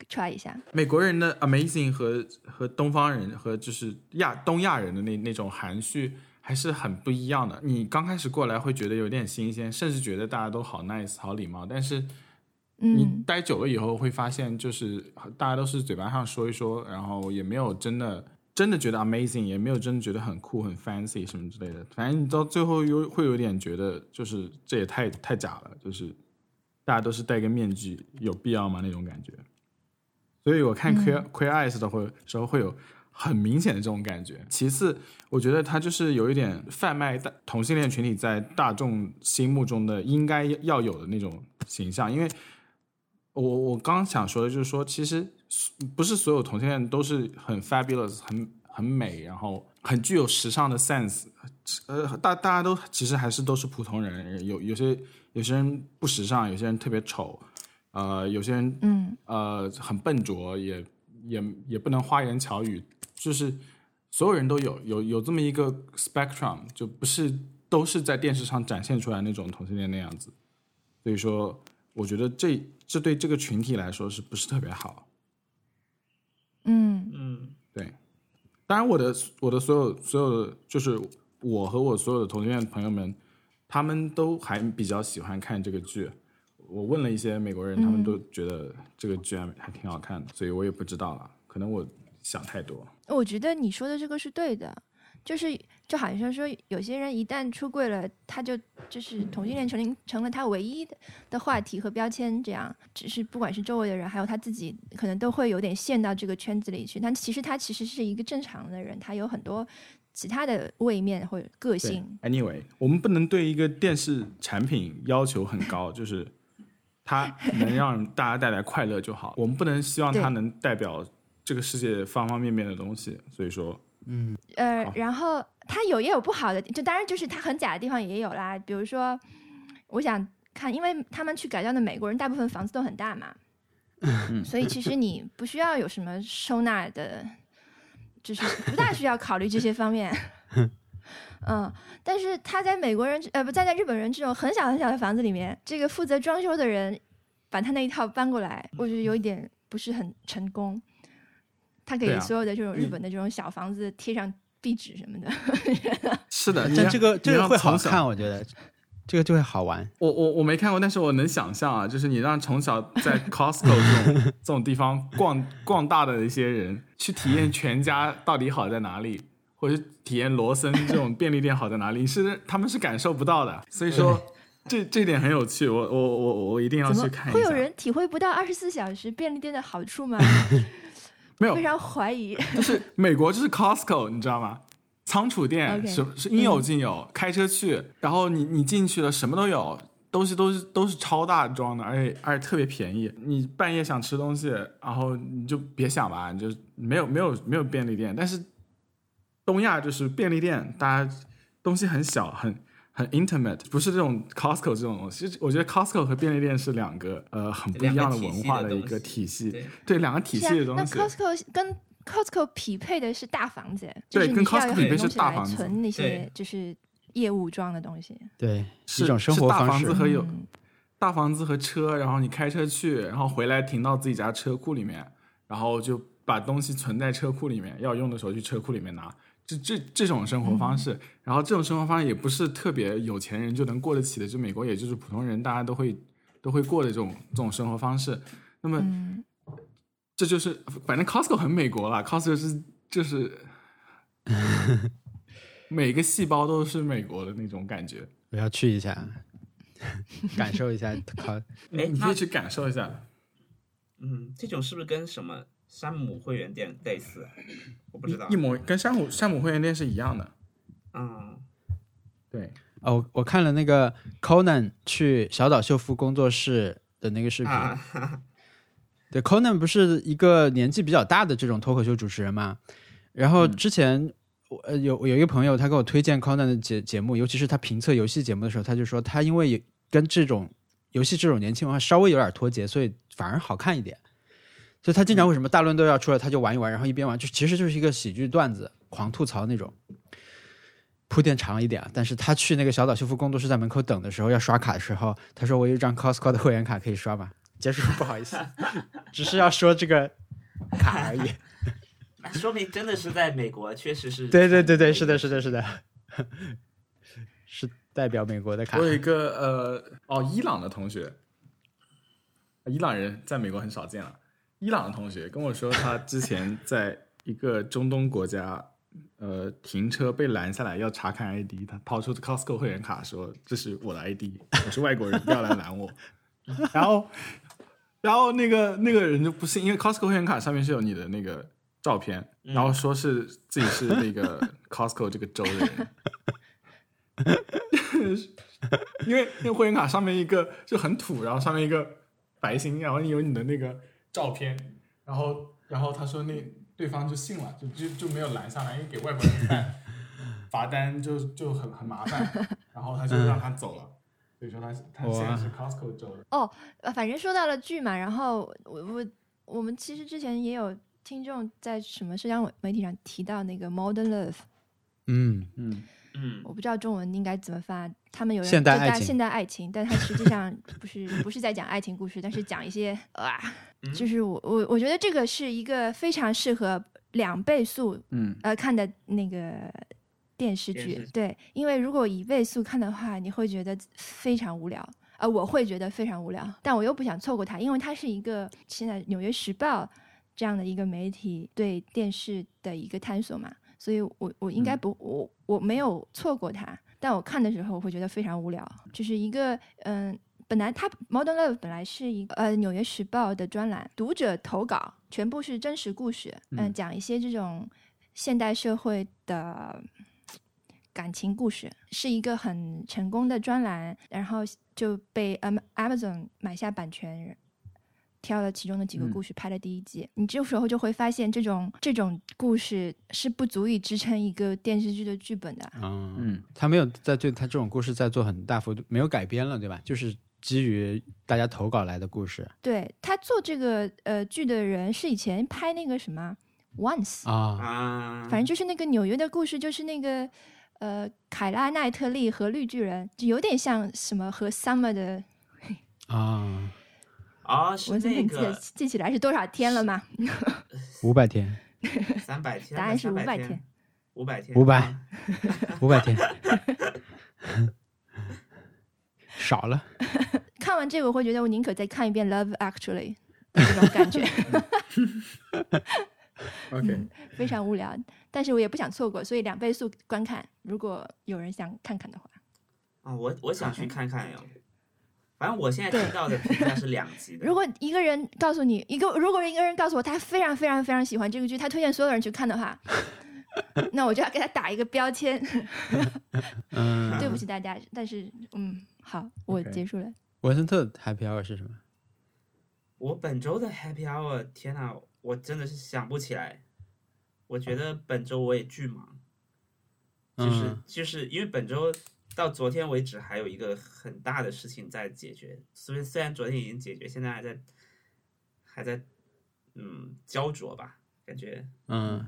，try 一下。美国人的 amazing 和和东方人和就是亚东亚人的那那种含蓄还是很不一样的。你刚开始过来会觉得有点新鲜，甚至觉得大家都好 nice 好礼貌，但是你嗯，待久了以后会发现，就是大家都是嘴巴上说一说，然后也没有真的真的觉得 amazing，也没有真的觉得很酷很 fancy 什么之类的。反正你到最后又会有点觉得，就是这也太太假了，就是大家都是戴个面具，有必要吗那种感觉。所以我看 Queer、Queer Eyes 的会时候会有很明显的这种感觉。其次，我觉得他就是有一点贩卖大同性恋群体在大众心目中的应该要有的那种形象，因为我我刚想说的就是说，其实不是所有同性恋都是很 fabulous、很很美，然后很具有时尚的 sense。呃，大大家都其实还是都是普通人，有有些有些人不时尚，有些人特别丑，呃，有些人嗯呃很笨拙，也也也不能花言巧语，就是所有人都有有有这么一个 spectrum，就不是都是在电视上展现出来那种同性恋那样子。所以说，我觉得这这对这个群体来说是不是特别好？嗯嗯对，当然我的我的所有所有的就是我和我所有的同性恋朋友们，他们都还比较喜欢看这个剧。我问了一些美国人，他们都觉得这个剧还还挺好看的，所以我也不知道了，可能我想太多。我觉得你说的这个是对的，就是就好像说，有些人一旦出柜了，他就就是同性恋成成了他唯一的的话题和标签，这样，只是不管是周围的人，还有他自己，可能都会有点陷到这个圈子里去。但其实他其实是一个正常的人，他有很多其他的位面或者个性。Anyway，我们不能对一个电视产品要求很高，就是它能让大家带来快乐就好。我们不能希望它能代表这个世界方方面面的东西。所以说，呃，然后它有也有不好的，就当然就是它很假的地方也有啦。比如说，我想看，因为他们去改造的美国人大部分房子都很大嘛，所以其实你不需要有什么收纳的，就是不大需要考虑这些方面。嗯，但是他在美国人呃不在在日本人这种很小很小的房子里面，这个负责装修的人把他那一套搬过来，我觉得有一点不是很成功。他给所有的这种日本的这种小房子贴上壁纸什么的，是的，你这个这个会好让从小看，我觉得这个就会好玩。我我我没看过，但是我能想象啊，就是你让从小在 Costco 这种这种地方逛逛大的一些人，去体验全家到底好在哪里，或者是体验罗森这种便利店好在哪里，是他们是感受不到的。所以说，这这点很有趣，我我我我一定要去看一下。会有人体会不到二十四小时便利店的好处吗？没有非？常怀疑。就是美国就是 Costco，你知道吗？仓储店 OK 是是应有尽有，开车去，然后你你进去了，什么都有，东西都是都是超大装的，而且而且特别便宜。你半夜想吃东西，然后你就别想吧，你就没有没有没有便利店。但是东亚就是便利店，大家东西很小，很很 intimate，不是这种 Costco 这种东西。我觉得 Costco 和便利店是两个呃很不一样的文化的一个体系，对对两个体系的东西。那 Costco 跟 Costco 匹配的是大房子，对跟就是你需要 Costco 匹配是很多东西来大房子存那些就是业务装的东西。对，是一种生是大活方式房子和有嗯大房子和车，然后你开车去，然后回来停到自己家车库里面，然后就把东西存在车库里面，要用的时候去车库里面拿。这这这种生活方式，然后这种生活方式也不是特别有钱人就能过得起的，就美国也就是普通人大家都会都会过的这种这种生活方式。那么嗯，这就是反正 Costco 很美国了，Costco 是就是 每个细胞都是美国的那种感觉。我要去一下，感受一下靠。哎，你可以去感受一下。嗯，这种是不是跟什么山姆会员店类似？我不知道一。模跟山姆山姆会员店是一样的。嗯，对，哦，我我看了那个 Conan 去小岛秀夫工作室的那个视频。啊，哈 哈对，Conan 不是一个年纪比较大的这种脱口秀主持人嘛？然后之前我呃有有一个朋友，他给我推荐 Conan 的节节目，尤其是他评测游戏节目的时候，他就说他因为跟这种游戏这种年轻文化稍微有点脱节，所以反而好看一点。就他经常为什么大乱斗要出来，他就玩一玩，然后一边玩就其实就是一个喜剧段子，狂吐槽那种。铺垫长一点啊，但是他去那个小岛修复工作室在门口等的时候，要刷卡的时候，他说我有一张 Costco 的会员卡可以刷吗？结束，不好意思，只是要说这个卡而已。那说明真的是在美国，确实是。对对对对，是的，是的，是的，是代表美国的卡我。有一个呃哦，伊朗的同学，伊朗人在美国很少见了。伊朗同学跟我说，他之前在一个中东国家，呃，停车被拦下来要查看 ID，他掏出 Costco 会员卡说：“这是我的 ID，我是外国人，不要来拦我。”然后，然后那个那个人就不信，因为 Costco 会员卡上面是有你的那个照片，然后说是自己是那个 Costco 这个州的人。因为那个会员卡上面一个就很土，然后上面一个白星，然后有你的那个照片，然后然后他说那对方就信了，就就就没有拦下来，因为给外国人看 罚单就就很很麻烦，然后他就让他走了。所以说他他现在是 Costco 州的，呃，反正说到了剧嘛，然后我我我们其实之前也有听众在什么社交媒体上提到那个 Modern Love，嗯，嗯，嗯，我不知道中文应该怎么发。他们有人就现代爱情。现代爱情，但他实际上不是不是在讲爱情故事，但是讲一些啊，嗯就是我我我觉得这个是一个非常适合两倍速嗯，呃看的那个电视剧电视，剧对，因为如果以倍速看的话，你会觉得非常无聊。呃，我会觉得非常无聊，但我又不想错过它，因为它是一个现在《纽约时报》这样的一个媒体对电视的一个探索嘛，所以我我应该不、我我没有错过它，但我看的时候我会觉得非常无聊，就是一个嗯。本来它《Modern Love》本来是一个呃《纽约时报》的专栏，读者投稿全部是真实故事，嗯，嗯讲一些这种现代社会的感情故事，是一个很成功的专栏，然后就被 Am Amazon 买下版权，挑了其中的几个故事拍了第一季。你这时候就会发现，这种这种故事是不足以支撑一个电视剧的剧本的。嗯嗯，他没有在对他这种故事在做很大幅度，没有改编了，对吧？就是基于大家投稿来的故事。对他做这个呃剧的人是以前拍那个什么 Once，、啊。啊，反正就是那个纽约的故事，就是那个呃凯拉奈特利和绿巨人，就有点像什么和 Summer 的啊，哦，是文森特，那你记记起来是多少天了吗？五百天，三百天，答案是300 500天天，五百天，500啊 五百天，少了。看完这个，我会觉得我宁可再看一遍《Love Actually》的这种感觉，OK，非常无聊，但是我也不想错过，所以两倍速观看。如果有人想看看的话，啊，我我想去看看哟。反正我现在听到的评价是两极的。如果一个人告诉你一个，如果一个人告诉我他非常非常非常喜欢这个剧，他推荐所有人去看的话，那我就要给他打一个标签。嗯，对不起大家，但是嗯，好，我结束了。文森特 Happy Hour 是什么？我本周的 Happy Hour，天呐，我真的是想不起来。我觉得本周我也巨忙，就是、嗯就是因为本周到昨天为止还有一个很大的事情在解决，虽然虽然昨天已经解决，现在还在还在嗯焦灼吧，感觉嗯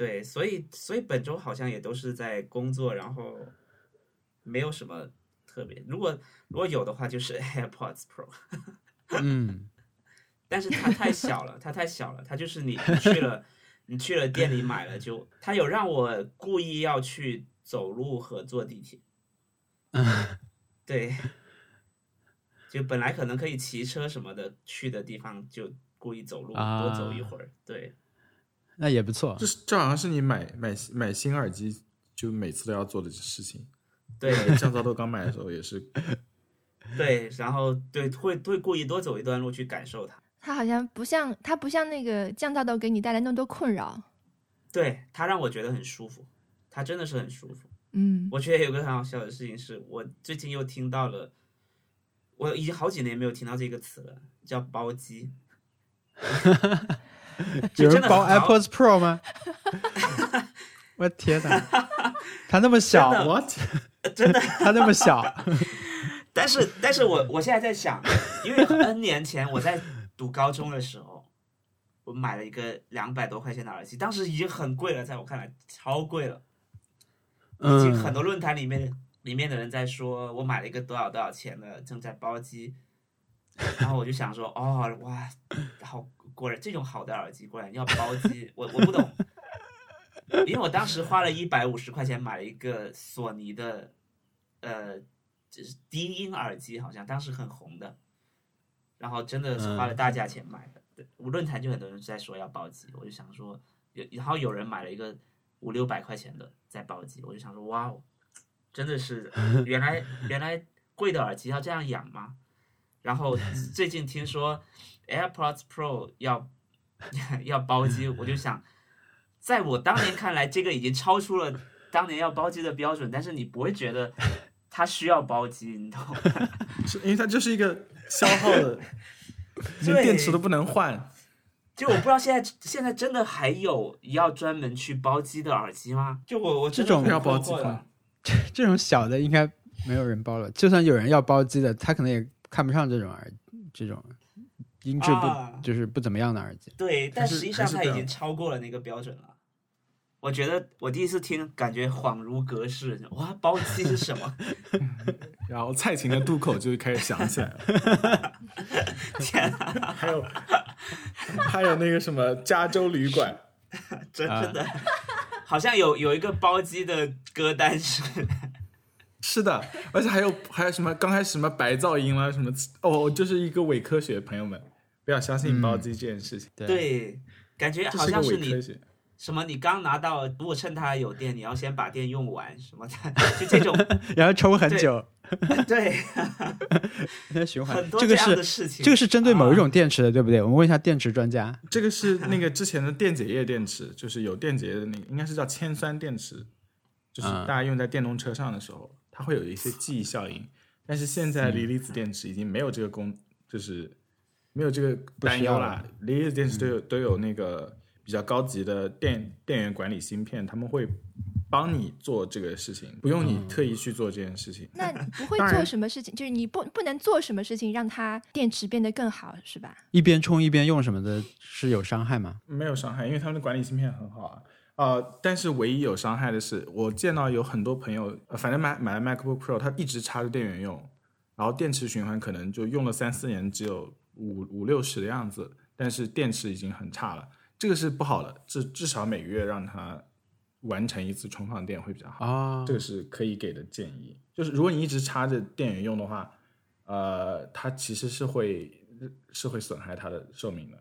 对，所以所以本周好像也都是在工作，然后没有什么特别。如果如果有的话，就是 AirPods Pro。嗯 但是它太小了，它太小了，它就是你你去了，你去了店里买了就，它有让我故意要去走路和坐地铁，嗯对，就本来可能可以骑车什么的去的地方，就故意走路啊多走一会儿，对，那也不错这。是这好像是你买买买新耳机就每次都要做的事情。对降噪豆刚买的时候也是，对，然后对会会故意多走一段路去感受它，它好像不像，它不像那个降噪豆给你带来那么多困扰。对它让我觉得很舒服，它真的是很舒服。嗯，我觉得有个很好笑的事情是，我最近又听到了，我已经好几年没有听到这个词了，叫包机。有人包 AirPods Pro 吗？我天哪，它那么小真的，what？真的，它那么小，但是但是我我现在在想，因为 N 年前我在读高中的时候，我买了一个两百多块钱的耳机，当时已经很贵了，在我看来超贵了。已经很嗯多论坛里面里面的人在说，我买了一个多少多少钱的，正在包机。然后我就想说，哦哇，好，果然这种好的耳机果然要包机，我我不懂，因为我当时花了一百五十块钱买了一个索尼的，呃，就是低音耳机，好像当时很红的，然后真的是花了大价钱买的。对，论坛就很多人在说要包机，我就想说，有然后有人买了一个五六百块钱的在包机，我就想说，哇哦，真的是原来原来贵的耳机要这样养吗？然后 最近听说 AirPods Pro 要 要包机，我就想，在我当年看来，这个已经超出了当年要包机的标准，但是你不会觉得它需要包机，你懂吗？是因为它就是一个消耗的，连电池都不能换。就我不知道现在现在真的还有要专门去包机的耳机吗？就我我这种要包机的吗这种小的应该没有人包了。就算有人要包机的，他可能也看不上这种耳这种音质不、啊就是不怎么样的耳机。对，但实际上它已经超过了那个标准了。我觉得我第一次听，感觉恍如隔世。哇，包机是什么？然后蔡琴的渡口就开始响起来了，天啊，还有还有那个什么加州旅馆，真的，好像有有一个包机的歌单是，是的，而且还有还有什么刚开始什么白噪音啦，什么哦，就是一个伪科学，朋友们不要相信包机这件事情，对，对，感觉好像是你。什么，你刚拿到，如果趁它还有电，你要先把电用完什么的，就这种，然后抽很对久，对，那循环很。多这个样的是事情。这个是针对某一啊种电池的，对不对？我们问一下电池专家。这个是那个之前的电解液电池，就是有电解液的那个，应该是叫铅酸电池。就是嗯大家用在电动车上的时候，它会有一些记忆效应。但是现在锂离子电池已经没有这个功，就是没有这个担忧需要了。锂离子电池都有、都有那个比较高级的电电源管理芯片，他们会帮你做这个事情，不用你特意去做这件事情。那不会 做什么事情，就是你不不能做什么事情让它电池变得更好，是吧？一边充一边用什么的，是有伤害吗？没有伤害，因为他们的管理芯片很好啊。呃，但是唯一有伤害的是，我见到有很多朋友，呃反正买买了 MacBook Pro，他一直插着电源用，然后电池循环可能就用了三四年，只有五五六十的样子，但是电池已经很差了，这个是不好的。至至少每个月让它完成一次充放电会比较好。啊这个是可以给的建议。就是如果你一直插着电源用的话，呃，它其实是会是会损害它的寿命的。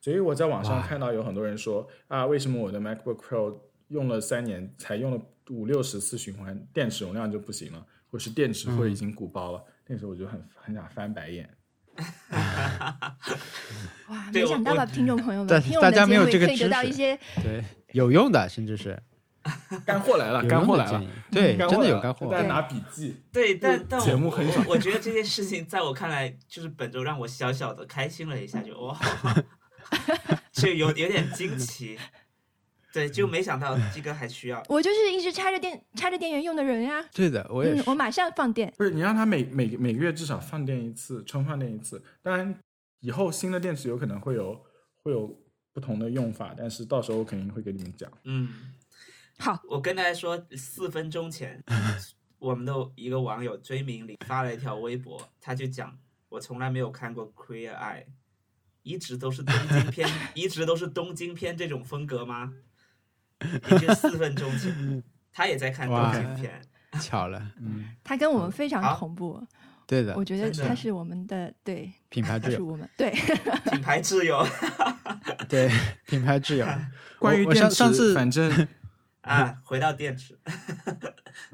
所以我在网上看到有很多人说啊，为什么我的 MacBook Pro 用了三年才用了五六十次循环，电池容量就不行了，或是电池或者已经鼓包了？那时候我就很很想翻白眼。哇，没想到吧，听众朋友们，听我们的大家没有节目可以这个知识得到一些对，有用的，甚至是 干货来了，干货来了对，真的有干货。大家拿笔记。对，但但我节目很少，我觉得这件事情在我看来，就是本周让我小小的开心了一下，就哇，就有有点惊奇。对，就没想到鸡哥还需要。我就是一直插着电插着电源用的人呀。对的，我也是，。嗯我马上放电。不是你让他每每每个月至少放电一次，充放电一次。当然，以后新的电池有可能会有会有不同的用法，但是到时候我肯定会给你们讲。嗯，好，我跟大家说，四分钟前，我们的一个网友追明里发了一条微博，他就讲，我从来没有看过 Queer Eye，一直都是东京片，一直都是东京片这种风格吗？也就四分钟前，他也在看东哇京片。巧了，嗯，他跟我们非常同步，对的我，觉得他是我们的 对，品牌挚友，我们对。品牌挚友对，品牌挚友。关于电池，上上次反正啊，回到电池，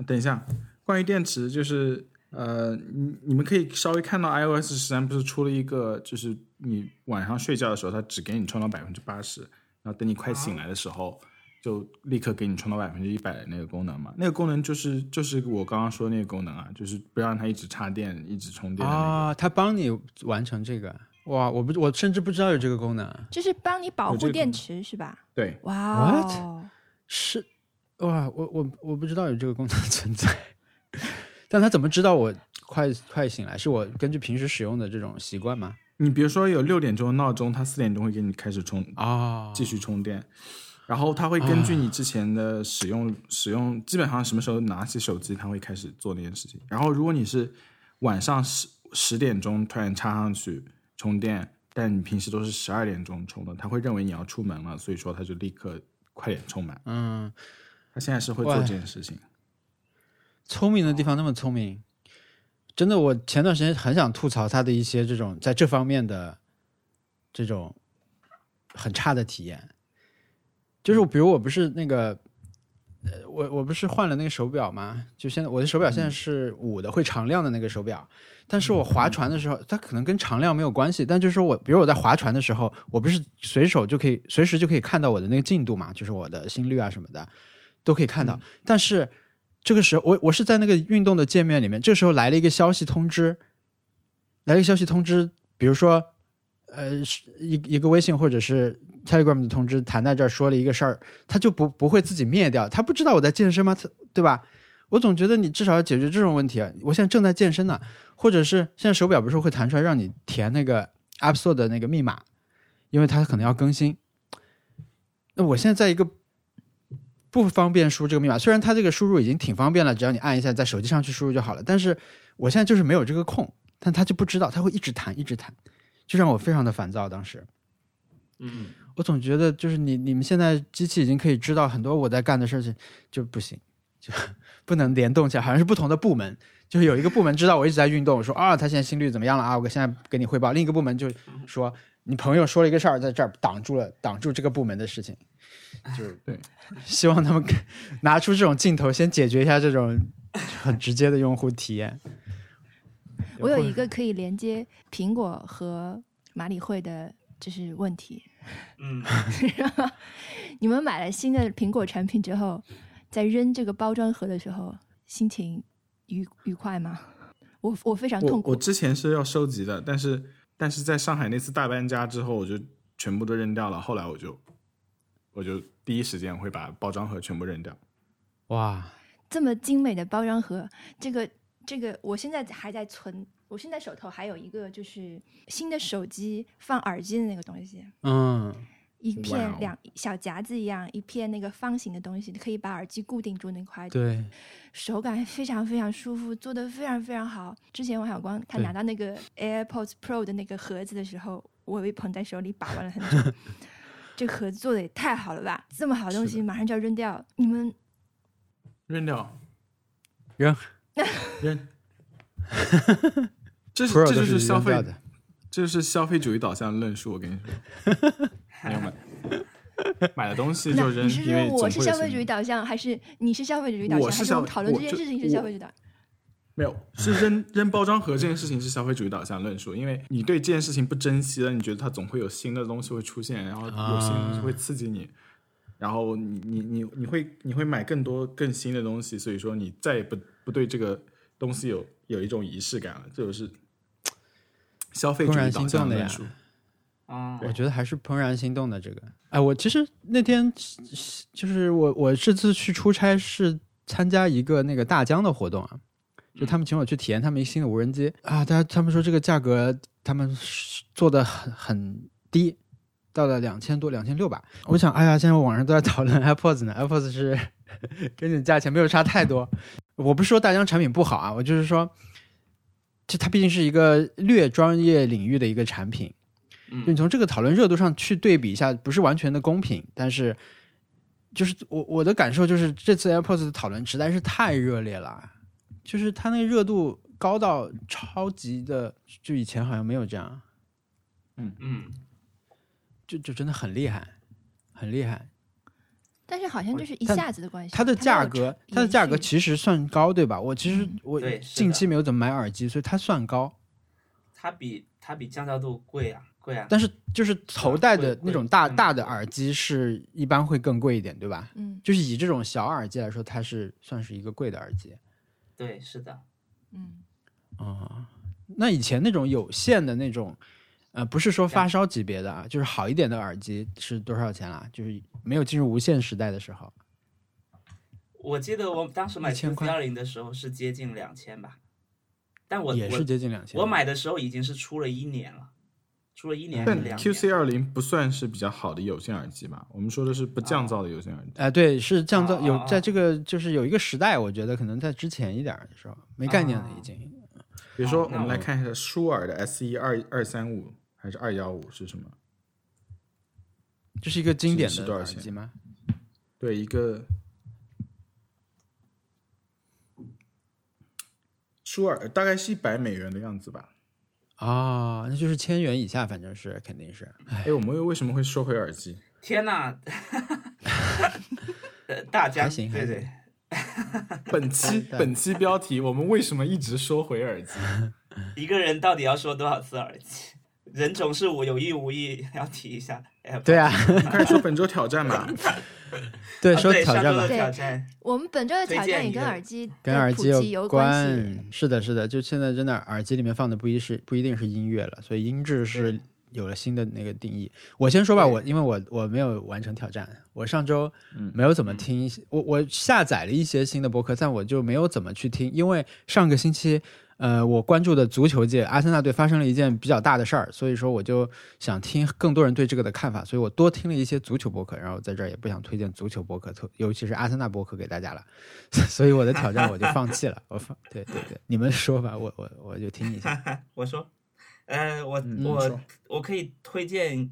等一下，关于电池就是呃，你你们可以稍微看到 iOS 十三不是出了一个，就是你晚上睡觉的时候，它只给你充到百分之八十，然后等你快醒来的时候。就立刻给你充到百分之一百的那个功能嘛，那个功能就是就是我刚刚说的那个功能啊，就是不让它一直插电、一直充电的那个。啊，它帮你完成这个，哇，我不，我甚至不知道有这个功能，就是帮你保护电池是吧？对，哇哦，是，哇，我我我不知道有这个功能存在，但他怎么知道我快快醒来？是我根据平时使用的这种习惯吗？你比如说有六点钟的闹钟，它四点钟会给你开始充，啊，继续充电，然后它会根据你之前的使用、使用，基本上什么时候拿起手机，它会开始做那件事情。然后如果你是晚上十十点钟突然插上去充电，但你平时都是十二点钟充的，它会认为你要出门了，所以说它就立刻快点充满。嗯，它现在是会做这件事情。聪明的地方那么聪明，真的，我前段时间很想吐槽它的一些这种在这方面的这种很差的体验，就是比如我不是那个。呃，我我不是换了那个手表吗？就现在我的手表现在是五的，会常亮的那个手表。但是我划船的时候，它可能跟常亮没有关系，但就是说我，比如我在划船的时候，我不是随手就可以随时就可以看到我的那个进度嘛，就是我的心率啊什么的都可以看到。但是这个时候，我我是在那个运动的界面里面，这时候来了一个消息通知，来了一个消息通知，比如说，呃，是一一个微信或者是 Telegram 的通知，弹在这儿说了一个事儿，他就不不会自己灭掉，他不知道我在健身吗？他对吧？我总觉得你至少要解决这种问题啊！我现在正在健身呢，或者是现在手表不是会弹出来让你填那个 App Store 的那个密码，因为它可能要更新。那我现在在一个不方便输这个密码，虽然它这个输入已经挺方便了，只要你按一下在手机上去输入就好了，但是我现在就是没有这个空，但他就不知道，他会一直弹一直弹，就让我非常的烦躁。当时嗯，我总觉得就是你你们现在机器已经可以知道很多我在干的事情，就不行，就 不能联动起来，好像是不同的部门。就是有一个部门知道我一直在运动，说啊，他现在心率怎么样了啊？我现在给你汇报。另一个部门就说你朋友说了一个事儿，在这儿挡住了挡住这个部门的事情，就是对，希望他们拿出这种镜头，先解决一下这种很直接的用户体验。我有一个可以连接苹果和马里会的，就是问题。嗯，你们买了新的苹果产品之后，在扔这个包装盒的时候，心情愉愉快吗？我我非常痛苦。我我之前是要收集的，但是但是在上海那次大搬家之后，我就全部都扔掉了。后来我就我就第一时间会把包装盒全部扔掉。哇，这么精美的包装盒，这个这个，我现在还在存。我现在手头还有一个就是新的手机放耳机的那个东西，嗯，一片两小夹子一样，一片那个方形的东西，可以把耳机固定住那块，对，手感非常非常舒服，做的非常非常好。之前王小光他拿到那个 AirPods Pro 的那个盒子的时候，我有一捧在手里把玩了很久。这盒子做的也太好了吧！这么好的东西马上就要扔掉，你们扔掉，扔 扔。这是这就是消费的，这就是消费主义导向论述。我跟你说，朋友们，买的东西就扔，你是因为说我是消费主义导向，还是你是消费主义导向？我是消还是我们讨论这件事情是消费主义导向？没有，是扔扔包装盒这件事情是消费主义导向论述，因为你对这件事情不珍惜了，你觉得它总会有新的东西会出现，然后有新的东西会刺激你，然后你你你你会你会买更多更新的东西，所以说你再也不不对这个东西有有一种仪式感了，这就是消费主怦然义导心动的呀向论述。嗯，我觉得还是怦然心动的这个。哎，我其实那天就是我我这次去出差是参加一个那个大疆的活动啊，就他们请我去体验他们一新的无人机啊，大家他们说这个价格他们是做的很很低，到了两千多两千六吧。我想，哎呀，现在网上都在讨论 AirPods 呢，AirPods 是 跟你价钱没有差太多。我不是说大疆产品不好啊，我就是说，这它毕竟是一个略专业领域的一个产品。就你嗯，从这个讨论热度上去对比一下，不是完全的公平，但是就是我我的感受就是这次 AirPods 的讨论实在是太热烈了，就是它那个热度高到超级的，就以前好像没有这样，嗯。嗯，就就真的很厉害，很厉害。但是好像就是一下子的关系。它的价格，它的价格其实算高，对吧？我其实嗯我对近期没有怎么买耳机，所以它算高。它比它比降噪度贵啊，贵啊。但是就是头戴的那种大贵大的耳机是一般会更贵一点，对吧？嗯就是以这种小耳机来说，它是算是一个贵的耳机。对，是的，嗯，哦，那以前那种有线的那种，呃，不是说发烧级别的啊，就是好一点的耳机是多少钱啦？就是没有进入无线时代的时候，我记得我当时买1000 Q 块 C 二零的时候是接近两千吧，但我也是接近两千。我买的时候已经是出了一年了，出了一年但 QC 年。二零不算是比较好的有线耳机吧？我们说的是不降噪的有线耳机。哎、对，是降噪有在这个就是有一个时代，我觉得可能在之前一点儿的时候没概念了已经。比如说，我们来看一下舒尔的 S 一二二三五还是二幺五是什么？这是一个经典的多少钱耳机吗？对，一个舒尔大概是一百美元的样子吧。啊、那就是千元以下，反正是肯定是。哎，我们又为什么会收回耳机？天呐！呃大家还行对对，本期 本期标题，我们为什么一直收回耳机？一个人到底要说多少次耳机？人总是我有意无意 要提一下。哎对啊，开始说本周挑战吧。对，啊说挑战吧对上周的，挑战，我们本周的挑战也跟耳机跟耳机有关。是的，是的，就现在真的耳机里面放的不一是不一定是音乐了，所以音质是有了新的那个定义。我先说吧，我因为我我没有完成挑战，我上周嗯没有怎么听我我下载了一些新的播客，但我就没有怎么去听，因为上个星期。呃，我关注的足球界，阿森纳队发生了一件比较大的事儿，所以说我就想听更多人对这个的看法，所以我多听了一些足球博客，然后在这儿也不想推荐足球博客，特尤其是阿森纳博客给大家了，所 以我的挑战我就放弃了，我放对对对，你们说吧，我我我就听一下。我说，呃，我、嗯我我可以推荐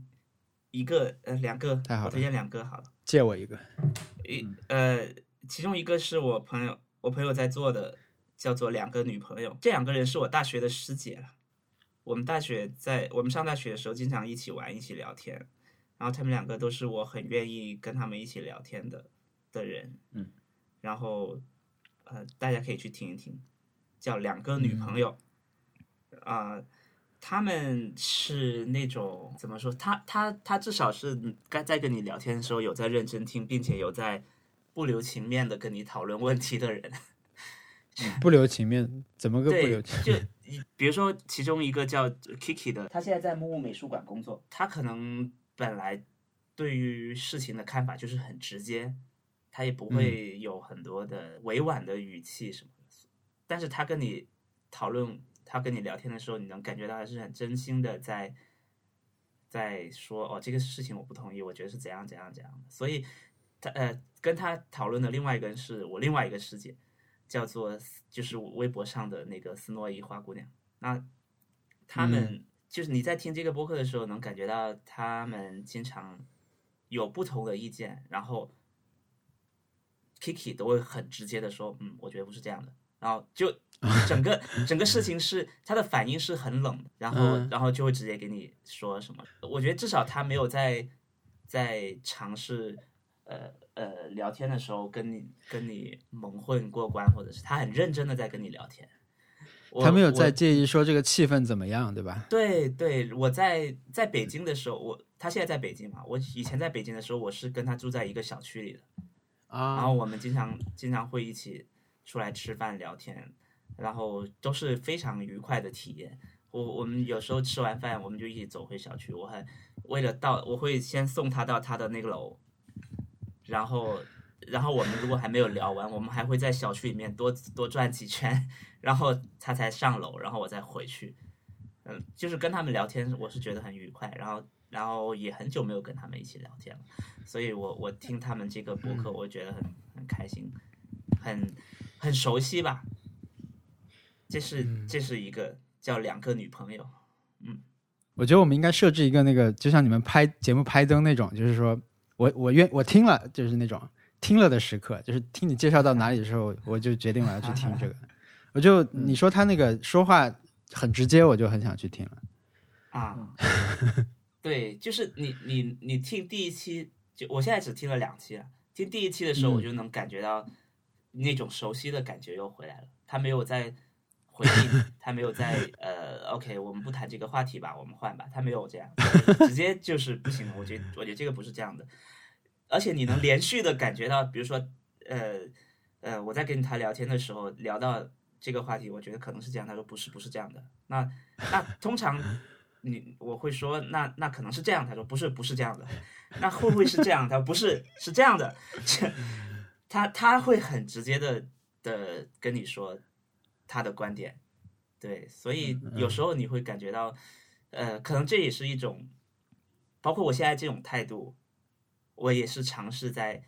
一个呃两个，太好了我推荐两个好了。借我一个，一呃，其中一个是我朋友我朋友在做的，叫做两个女朋友。这两个人是我大学的师姐了。我们大学在我们上大学的时候，经常一起玩，一起聊天。然后他们两个都是我很愿意跟他们一起聊天的的人。嗯，然后呃，大家可以去听一听，叫两个女朋友。啊、他们是那种怎么说？他他他至少是该在跟你聊天的时候有在认真听，并且有在不留情面的跟你讨论问题的人。不留情面，怎么个不留情？，就比如说其中一个叫 Kiki 的，他现在在木木美术馆工作，他可能本来对于事情的看法就是很直接，他也不会有很多的委婉的语气什么的，但是他跟你讨论，他跟你聊天的时候，你能感觉到他是很真心的在在说哦，这个事情我不同意，我觉得是怎样怎样怎样的，所以他呃跟他讨论的另外一个人是我另外一个师姐。叫做就是微博上的那个斯诺伊花姑娘。那他们、就是你在听这个播客的时候，能感觉到他们经常有不同的意见，然后 Kiki 都会很直接的说，嗯，我觉得不是这样的。然后就 整个整个事情是他的反应是很冷的，然后、嗯然后就会直接给你说什么。我觉得至少他没有在在尝试呃呃聊天的时候跟你跟你蒙混过关，或者是他很认真的在跟你聊天。他没有在介意说这个气氛怎么样，对吧？对对，我在在北京的时候，我他现在在北京嘛，我以前在北京的时候，我是跟他住在一个小区里的啊，然后啊，我们经常经常会一起出来吃饭聊天，然后都是非常愉快的体验。我我们有时候吃完饭，我们就一起走回小区。我还为了到，我会先送他到他的那个楼，然后然后我们如果还没有聊完，我们还会在小区里面多多转几圈，然后他才上楼，然后我再回去。嗯，就是跟他们聊天，我是觉得很愉快，然后然后也很久没有跟他们一起聊天了，所以我我听他们这个博客，我觉得很很开心，很很熟悉吧。这是这是一个叫两个女朋友，嗯我觉得我们应该设置一个那个，就像你们拍节目拍灯那种，就是说我我愿我听了，就是那种听了的时刻，就是听你介绍到哪里的时候，我就决定我要去听这个。我就你说他那个说话很直接，我就很想去听了。啊，对，就是你你你听第一期，就我现在只听了两期了。听第一期的时候，我就能感觉到那种熟悉的感觉又回来了。他没有在回应，他没有在呃，OK，我们不谈这个话题吧，我们换吧。他没有这样，直接就是不行。我觉得我觉得这个不是这样的，而且你能连续的感觉到，比如说呃呃，我在跟他聊天的时候聊到这个话题，我觉得可能是这样。他说不是，不是这样的。那那通常你我会说，那那可能是这样。他说不是，不是这样的。那会不会是这样？他说不是，是这样的。这他他会很直接的的跟你说他的观点，对，所以有时候你会感觉到，呃，可能这也是一种，包括我现在这种态度，我也是尝试在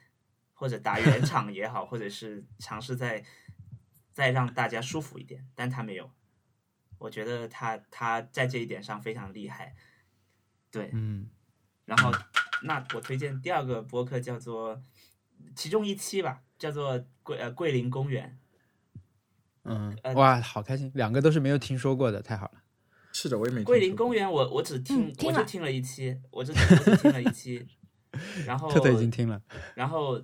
或者打圆 场也好，或者是尝试在再让大家舒服一点，但他没有，我觉得他他在这一点上非常厉害，对，嗯，然后那我推荐第二个播客叫做其中一期吧，叫做桂呃桂林公园，嗯呃，哇，好开心，两个都是没有听说过的，太好了。是的，我也没听桂林公园我我只听、嗯听我就听了一期，我只我只听了一期，然后特特已经听了，然后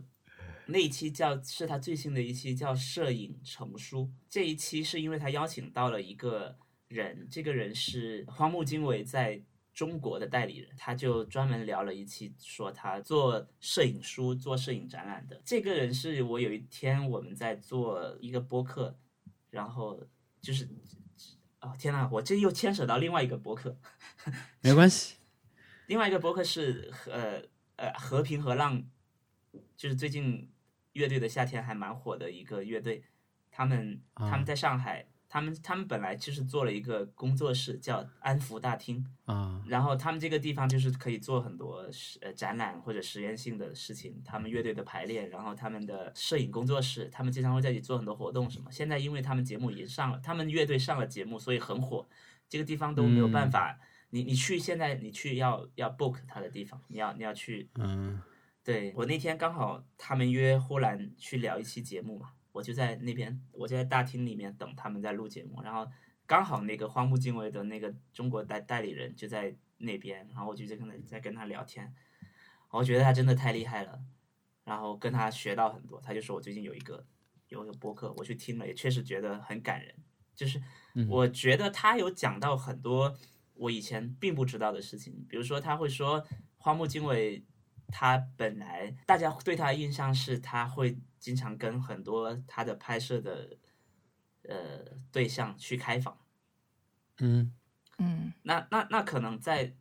那一期叫是他最新的一期叫摄影成书，这一期是因为他邀请到了一个人，这个人是荒木经惟在中国的代理人，他就专门聊了一期，说他做摄影书、做摄影展览的。这个人是我有一天我们在做一个播客，然后就是。哦天呐，我这又牵扯到另外一个博客，没关系。另外一个博客是呃呃和平和浪，就是最近乐队的夏天还蛮火的一个乐队，他们他们在上海，他们他们本来就是做了一个工作室叫安福大厅，啊，然后他们这个地方就是可以做很多实呃展览或者实验性的事情，他们乐队的排练，然后他们的摄影工作室，他们经常会在一起做很多活动什么。现在因为他们节目已经上了，他们乐队上了节目，所以很火，这个地方都没有办法。你你去现在你去要要 book 他的地方，你要你要去嗯对我那天刚好他们约呼兰去聊一期节目嘛，我就在那边，我就在大厅里面等他们在录节目，然后刚好那个荒木经惟的那个中国代代理人就在那边，然后我就在跟他在跟他聊天，我觉得他真的太厉害了，然后跟他学到很多，他就说我最近有一个有一个播客，我去听了，也确实觉得很感人，就是我觉得他有讲到很多我以前并不知道的事情，比如说他会说荒木经惟他本来大家对他的印象是他会经常跟很多他的拍摄的呃对象去开房。嗯嗯那那那可能在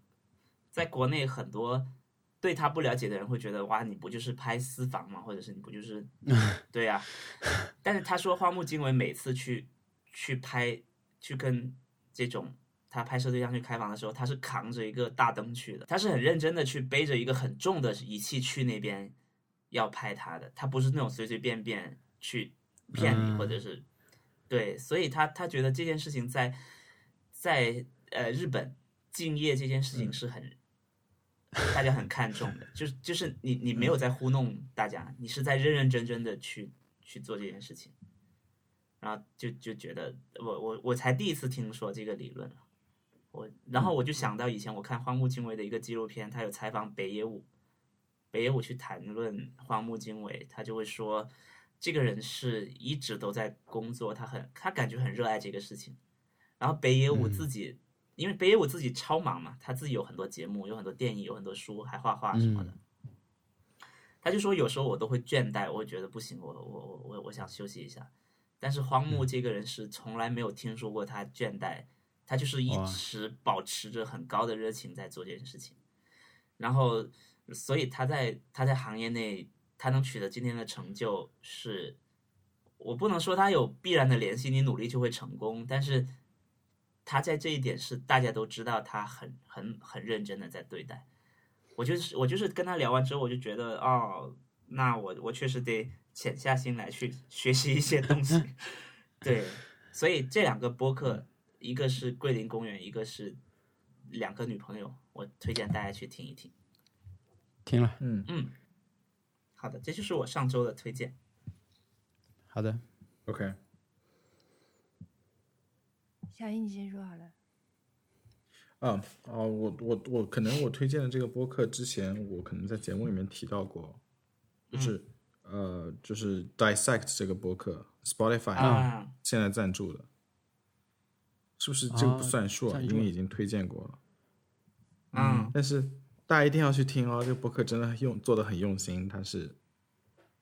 在国内很多对他不了解的人会觉得哇，你不就是拍私房吗？或者是你不就是 对呀、但是他说花木经惟每次去去拍去跟这种他拍摄对象去开房的时候，他是扛着一个大灯去的，他是很认真的去背着一个很重的仪器去那边要拍他的，他不是那种随随便便去骗你、嗯或者是对，所以他他觉得这件事情在在呃日本敬业这件事情是很、大家很看重的，就是就是你你没有在糊弄大家，你是在认认真真的去去做这件事情，然后就就觉得我我我才第一次听说这个理论我然后我就想到以前我看荒木经惟的一个纪录片，他有采访北野武，北野武去谈论荒木经惟，他就会说，这个人是一直都在工作，他很他感觉很热爱这个事情。然后北野武自己，因为北野武自己超忙嘛，他自己有很多节目，有很多电影，有很多书，还画画什么的。他就说有时候我都会倦怠，我会觉得不行，我我我我我想休息一下。但是荒木这个人是从来没有听说过他倦怠，他就是一直保持着很高的热情在做这件事情。然后，所以他在他在行业内，他能取得今天的成就，是我不能说他有必然的联系，你努力就会成功，但是他在这一点是大家都知道他很很很认真的在对待。我就是我就是跟他聊完之后，我就觉得哦，那我我确实得潜下心来去学习一些东西。对，所以这两个播客，一个是桂林公园，一个是两个女朋友，我推荐大家去听一听。听了，嗯。嗯，好的，这就是我上周的推荐。好的，，OK，小英，你先说好了。啊啊，我我我可能我推荐的这个播客之前我可能在节目里面提到过，就是、呃就是 Dissect 这个播客，Spotify 啊，现在赞助的，是不是这个不哦算数啊？因为已经推荐过了。嗯但是大家一定要去听哦，这个博客真的很用做的很用心，它是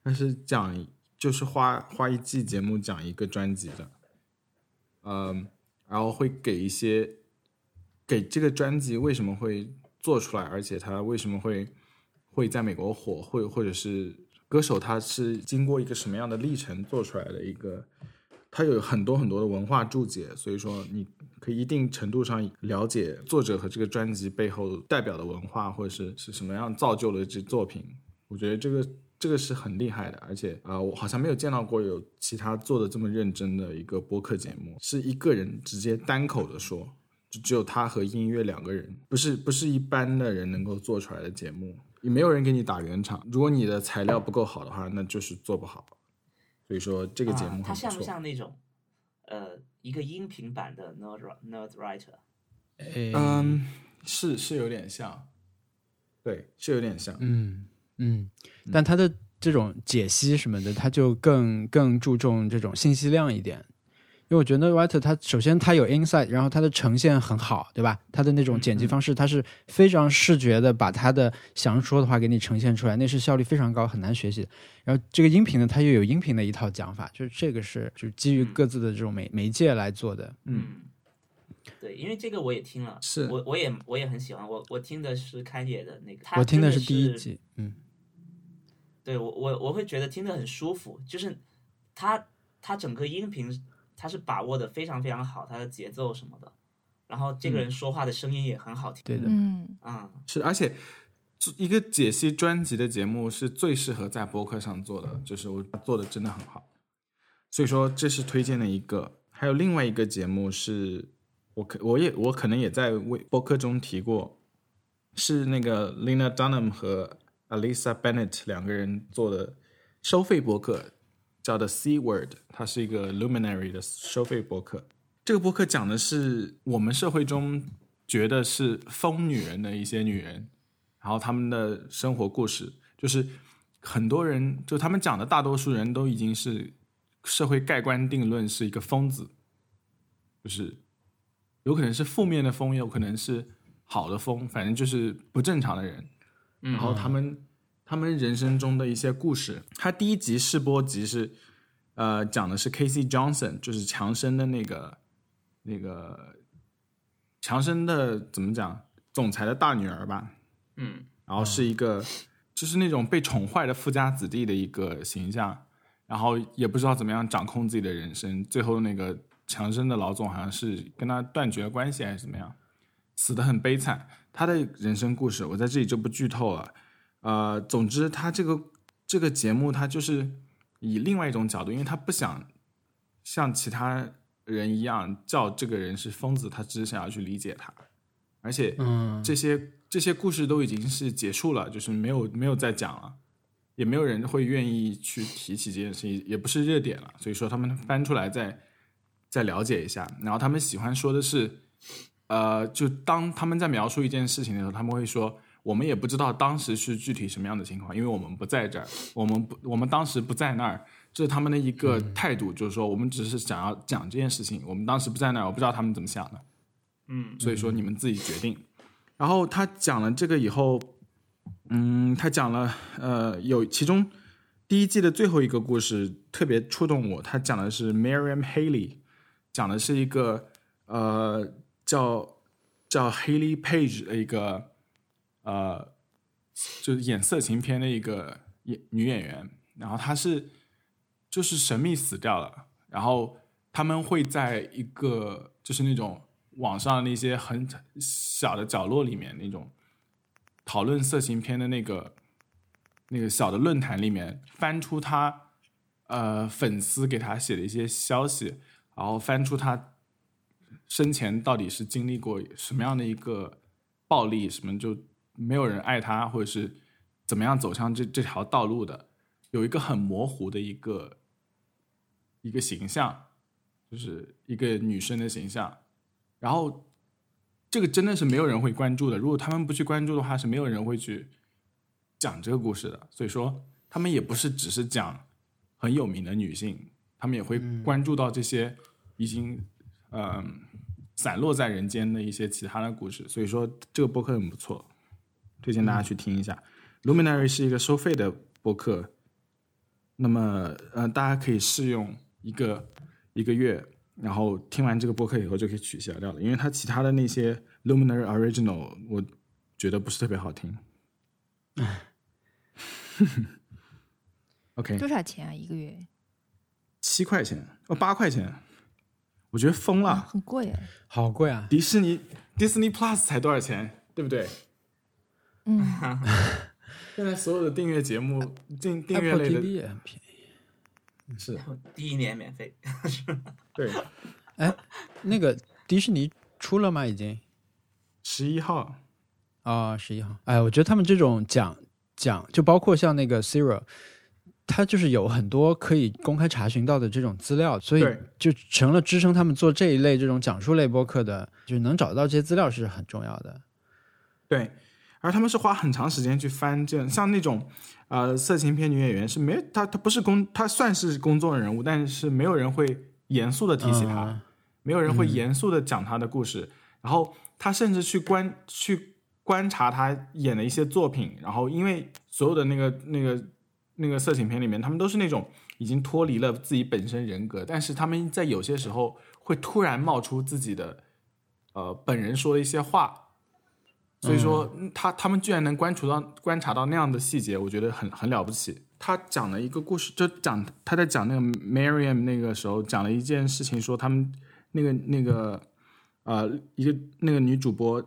它是讲就是花花一季节目讲一个专辑的，嗯，然后会给一些给这个专辑为什么会做出来，而且它为什么会会在美国火，会或者是歌手他是经过一个什么样的历程做出来的一个。它有很多很多的文化注解，所以说你可以一定程度上了解作者和这个专辑背后代表的文化，或者是是什么样造就了这作品。我觉得这个这个是很厉害的，而且啊、呃我好像没有见到过有其他做的这么认真的一个播客节目，是一个人直接单口的说，就只有他和音乐两个人，不是不是一般的人能够做出来的节目，也没有人给你打圆场。如果你的材料不够好的话，那就是做不好。所以说这个节目它像不像那种呃一个音频版的 Nerd Nerd Writer？嗯，是是有点像，对，是有点像。嗯嗯，但它的这种解析什么的，它就更更注重这种信息量一点。因为我觉得 Writer 他首先他有 insight，然后他的呈现很好，对吧？他的那种剪辑方式，他是非常视觉的把他的想说的话给你呈现出来，那是效率非常高，很难学习。然后这个音频呢，它又有音频的一套讲法，就是这个是就是基于各自的这种媒媒介来做的。嗯，对，因为这个我也听了，是我我也我也很喜欢，我我听的是开野的那个，他我听的是第一集，嗯对我我我会觉得听得很舒服，就是他他整个音频他是把握的非常非常好，他的节奏什么的，然后这个人说话的声音也很好听，对的，嗯，啊、是，而且做一个解析专辑的节目是最适合在播客上做的，就是我做的真的很好，所以说这是推荐的一个。还有另外一个节目是我可我也我可能也在微播客中提过，是那个 Lena Dunham 和 Alisa Bennett 两个人做的收费播客，叫的 C Word，它是一个 Luminary 的收费博客。这个博客讲的是我们社会中觉得是疯女人的一些女人，然后她们的生活故事，就是很多人就他们讲的大多数人都已经是社会盖棺定论是一个疯子，就是有可能是负面的疯，有可能是好的疯，反正就是不正常的人。然后他们他们人生中的一些故事。他第一集试播集是，呃，讲的是 Casey Johnson，就是强生的那个那个强生的怎么讲，总裁的大女儿吧。嗯，然后是一个就是那种被宠坏的富家子弟的一个形象，然后也不知道怎么样掌控自己的人生，最后那个强生的老总好像是跟他断绝关系还是怎么样，死的很悲惨。他的人生故事我在这里就不剧透了。呃，总之他这个这个节目他就是以另外一种角度，因为他不想像其他人一样叫这个人是疯子，他只是想要去理解他，而且嗯这些这些故事都已经是结束了，就是没有没有再讲了，也没有人会愿意去提起这件事情，也不是热点了。所以说他们翻出来再再了解一下，然后他们喜欢说的是，呃，就当他们在描述一件事情的时候，他们会说，我们也不知道当时是具体什么样的情况，因为我们不在这儿，我们不我们当时不在那儿。这是他们的一个态度，就是说，我们只是想要讲这件事情，我们当时不在那儿，我不知道他们怎么想的。嗯，所以说你们自己决定。然后他讲了这个以后，嗯，他讲了呃，有其中第一季的最后一个故事特别触动我。他讲的是 Miriam Haley，讲的是一个呃叫叫 Haley Page 的一个呃就是演色情片的一个演女演员，然后她是就是神秘死掉了，然后他们会在一个就是那种网上那些很小的角落里面那种讨论色情片的那个那个小的论坛里面翻出他呃粉丝给他写的一些消息，然后翻出他生前到底是经历过什么样的一个暴力，什么就没有人爱他，或者是怎么样走向这这条道路的，有一个很模糊的一个一个形象，就是一个女生的形象。然后这个真的是没有人会关注的。如果他们不去关注的话，是没有人会去讲这个故事的。所以说，他们也不是只是讲很有名的女性，他们也会关注到这些已经嗯、散落在人间的一些其他的故事。所以说，这个播客很不错，推荐大家去听一下。Luminary 是一个收费的播客，那么呃，大家可以试用一个一个月。然后听完这个播客以后就可以取消掉了，因为它其他的那些 Luminary Original 我觉得不是特别好听。OK，多少钱啊？一个月？七块钱哦，八块钱，我觉得疯啊，了。很贵哎。好贵啊！迪士尼 Disney Plus 才多少钱，对不对？嗯，现在所有的订阅节目订订阅类的 TV 也很便宜。是第一年免费，对哎那个迪士尼出了吗？已经十一号，啊，十一号。哎，我觉得他们这种讲讲，就包括像那个 Siri，它就是有很多可以公开查询到的这种资料，所以就成了支撑他们做这一类这种讲述类播客的，就是能找到这些资料是很重要的。对，而他们是花很长时间去翻这像那种呃色情片女演员是没她，她不是公她算是公众人物，但是没有人会严肃的提起她，嗯没有人会严肃的讲她的故事，然后她甚至去观去观察她演的一些作品，然后因为所有的那个那个那个色情片里面，他们都是那种已经脱离了自己本身人格，但是他们在有些时候会突然冒出自己的呃本人说的一些话，所以说嗯他他们居然能观察到观察到那样的细节，我觉得很很了不起。他讲了一个故事，就讲他在讲那个 Mariam 那个时候讲了一件事情，说他们那个那个呃一个那个女主播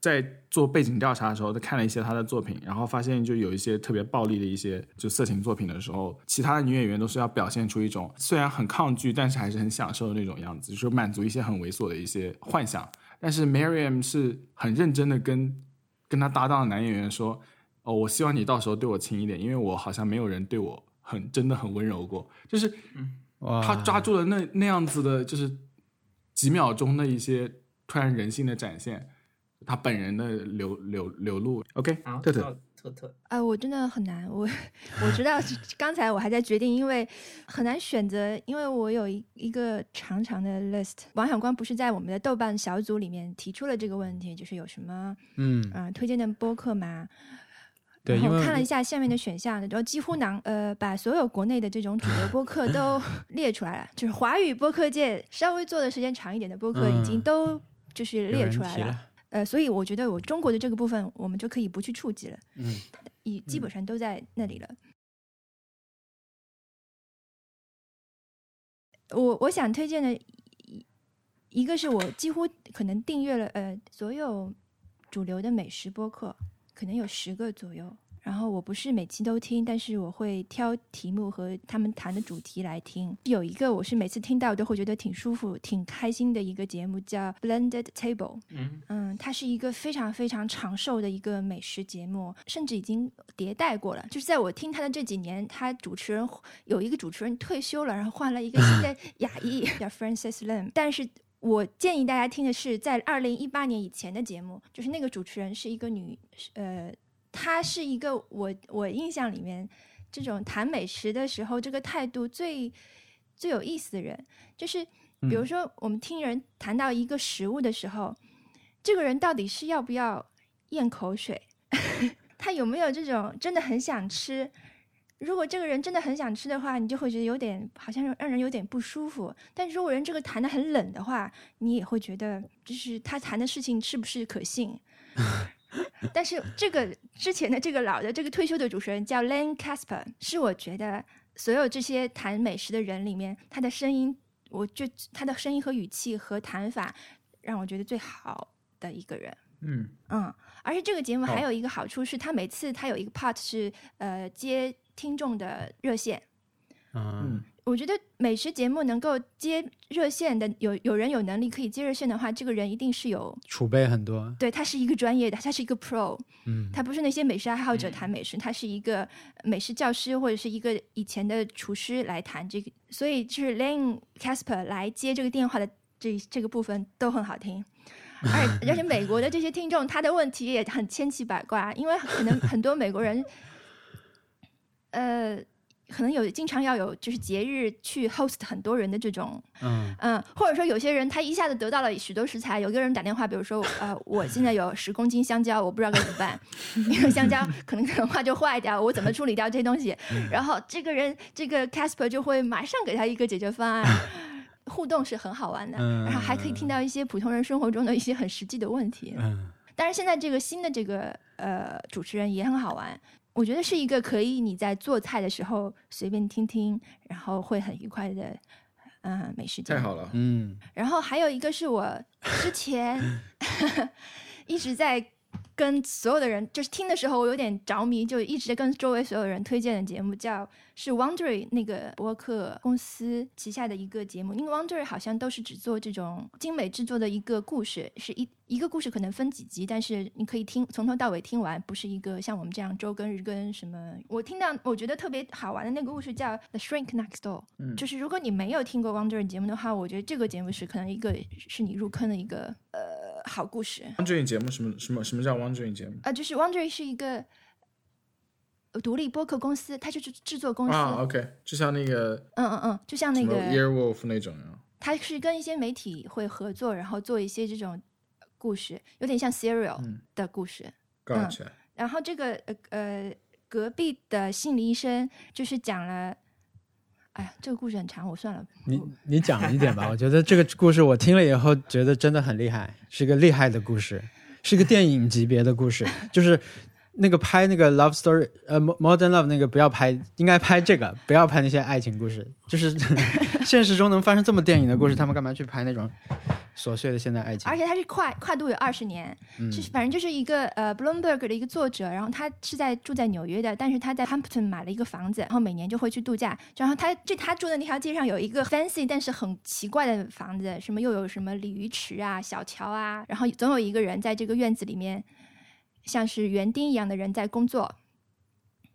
在做背景调查的时候，她看了一些她的作品，然后发现就有一些特别暴力的一些就色情作品的时候，其他的女演员都是要表现出一种虽然很抗拒，但是还是很享受的那种样子，就是满足一些很猥琐的一些幻想。但是 Mariam 是很认真的跟跟她搭档的男演员说：“哦，我希望你到时候对我轻一点，因为我好像没有人对我很真的很温柔过。”就是哇，他抓住了那那样子的，就是几秒钟的一些突然人性的展现，他本人的流流流露。OK，特特，特特特，啊，我真的很难，我我知道刚才我还在决定，因为很难选择，因为我有一一个长长的 list。王小光不是在我们的豆瓣小组里面提出了这个问题，就是有什么嗯啊、呃推荐的播客吗？对，因为然后看了一下下面的选项，然后几乎囊呃把所有国内的这种主流播客都 列出来了，就是华语播客界稍微做的时间长一点的播客已经嗯都就是列出来了。呃，所以我觉得我中国的这个部分我们就可以不去触及了，嗯，已基本上都在那里了。我我想推荐的一一个是我几乎可能订阅了呃所有主流的美食播客，可能有十个左右。然后我不是每期都听，但是我会挑题目和他们谈的主题来听。有一个我是每次听到都会觉得挺舒服、挺开心的一个节目，叫 Blended Table。嗯嗯，它是一个非常非常长寿的一个美食节目，甚至已经迭代过了。就是在我听他的这几年，他主持人有一个主持人退休了，然后换了一个新的 亚裔叫 Francis Lam。但是我建议大家听的是在二零一八年以前的节目，就是那个主持人是一个女，呃，她是一个我我印象里面这种谈美食的时候这个态度最最有意思的人，就是比如说我们听人谈到一个食物的时候。这个人到底是要不要咽口水？他有没有这种真的很想吃？如果这个人真的很想吃的话，你就会觉得有点好像让人有点不舒服。但如果人这个谈的很冷的话，你也会觉得就是他谈的事情是不是可信？但是这个之前的这个老的这个退休的主持人叫 Len Casper，是我觉得所有这些谈美食的人里面，他的声音，我就他的声音和语气和谈法，让我觉得最好的一个人。嗯，嗯，而且这个节目还有一个好处是，他每次他有一个 part 是呃接听众的热线。嗯我觉得美食节目能够接热线的，有有人有能力可以接热线的话，这个人一定是有储备很多，对他是一个专业的，他是一个 pro，嗯。他不是那些美食爱好者谈美食，他是一个美食教师或者是一个以前的厨师来谈这个，所以就是 Lane Casper 来接这个电话的这这个部分都很好听。而而且美国的这些听众，他的问题也很千奇百怪，因为可能很多美国人，呃，可能有经常要有就是节日去 host 很多人的这种嗯嗯，或者说有些人他一下子得到了许多食材，有个人打电话，比如说呃，我现在有十公斤香蕉，我不知道该怎么办，因为香蕉可能很快就坏掉，我怎么处理掉这些东西？然后这个人这个 Casper 就会马上给他一个解决方案。互动是很好玩的，嗯然后还可以听到一些普通人生活中的一些很实际的问题。嗯但是，现在这个新的这个呃主持人也很好玩，我觉得是一个可以你在做菜的时候随便听听，然后会很愉快的嗯、呃美食节目。太好了，嗯然后还有一个是我之前 一直在跟所有的人，就是听的时候我有点着迷，就一直在跟周围所有人推荐的节目叫是 Wondery 那个播客公司旗下的一个节目，因为 Wondery 好像都是只做这种精美制作的一个故事，是一一个故事可能分几集，但是你可以听从头到尾听完，不是一个像我们这样周更日更什么。我听到我觉得特别好玩的那个故事叫 The Shrink Next Door，、嗯就是如果你没有听过 Wondery 节目的话，我觉得这个节目是可能一个是你入坑的一个呃好故事。Wondering 节目什么什么什么叫 Wondering 节目呃，就是 Wondery 是一个呃独立播客公司，它就是制作公司。啊？OK，就像那个嗯嗯嗯，就像那个 Year Wolf 那种啊。它是跟一些媒体会合作，然后做一些这种故事，有点像 Serial 嗯的故事。Gotcha，然后这个呃呃，隔壁的心理医生就是讲了，哎呀，这个故事很长，我算了。你你讲一点吧，我觉得这个故事我听了以后觉得真的很厉害，是一个厉害的故事，是一个电影级别的故事，就是。那个拍那个 love story，呃，mo-，modern love 那个不要拍，应该拍这个，不要拍那些爱情故事。就是 现实中能发生这么电影的故事，他们干嘛去拍那种琐碎的现代爱情？而且它是跨跨度有二十年，嗯就是反正就是一个呃 Bloomberg 的一个作者，然后他是在住在纽约的，但是他在 Hampton 买了一个房子，然后每年就会去度假。然后他这他住的那条街上有一个 fancy 但是很奇怪的房子，什么又有什么鲤鱼池啊、小桥啊，然后总有一个人在这个院子里面，像是园丁一样的人在工作。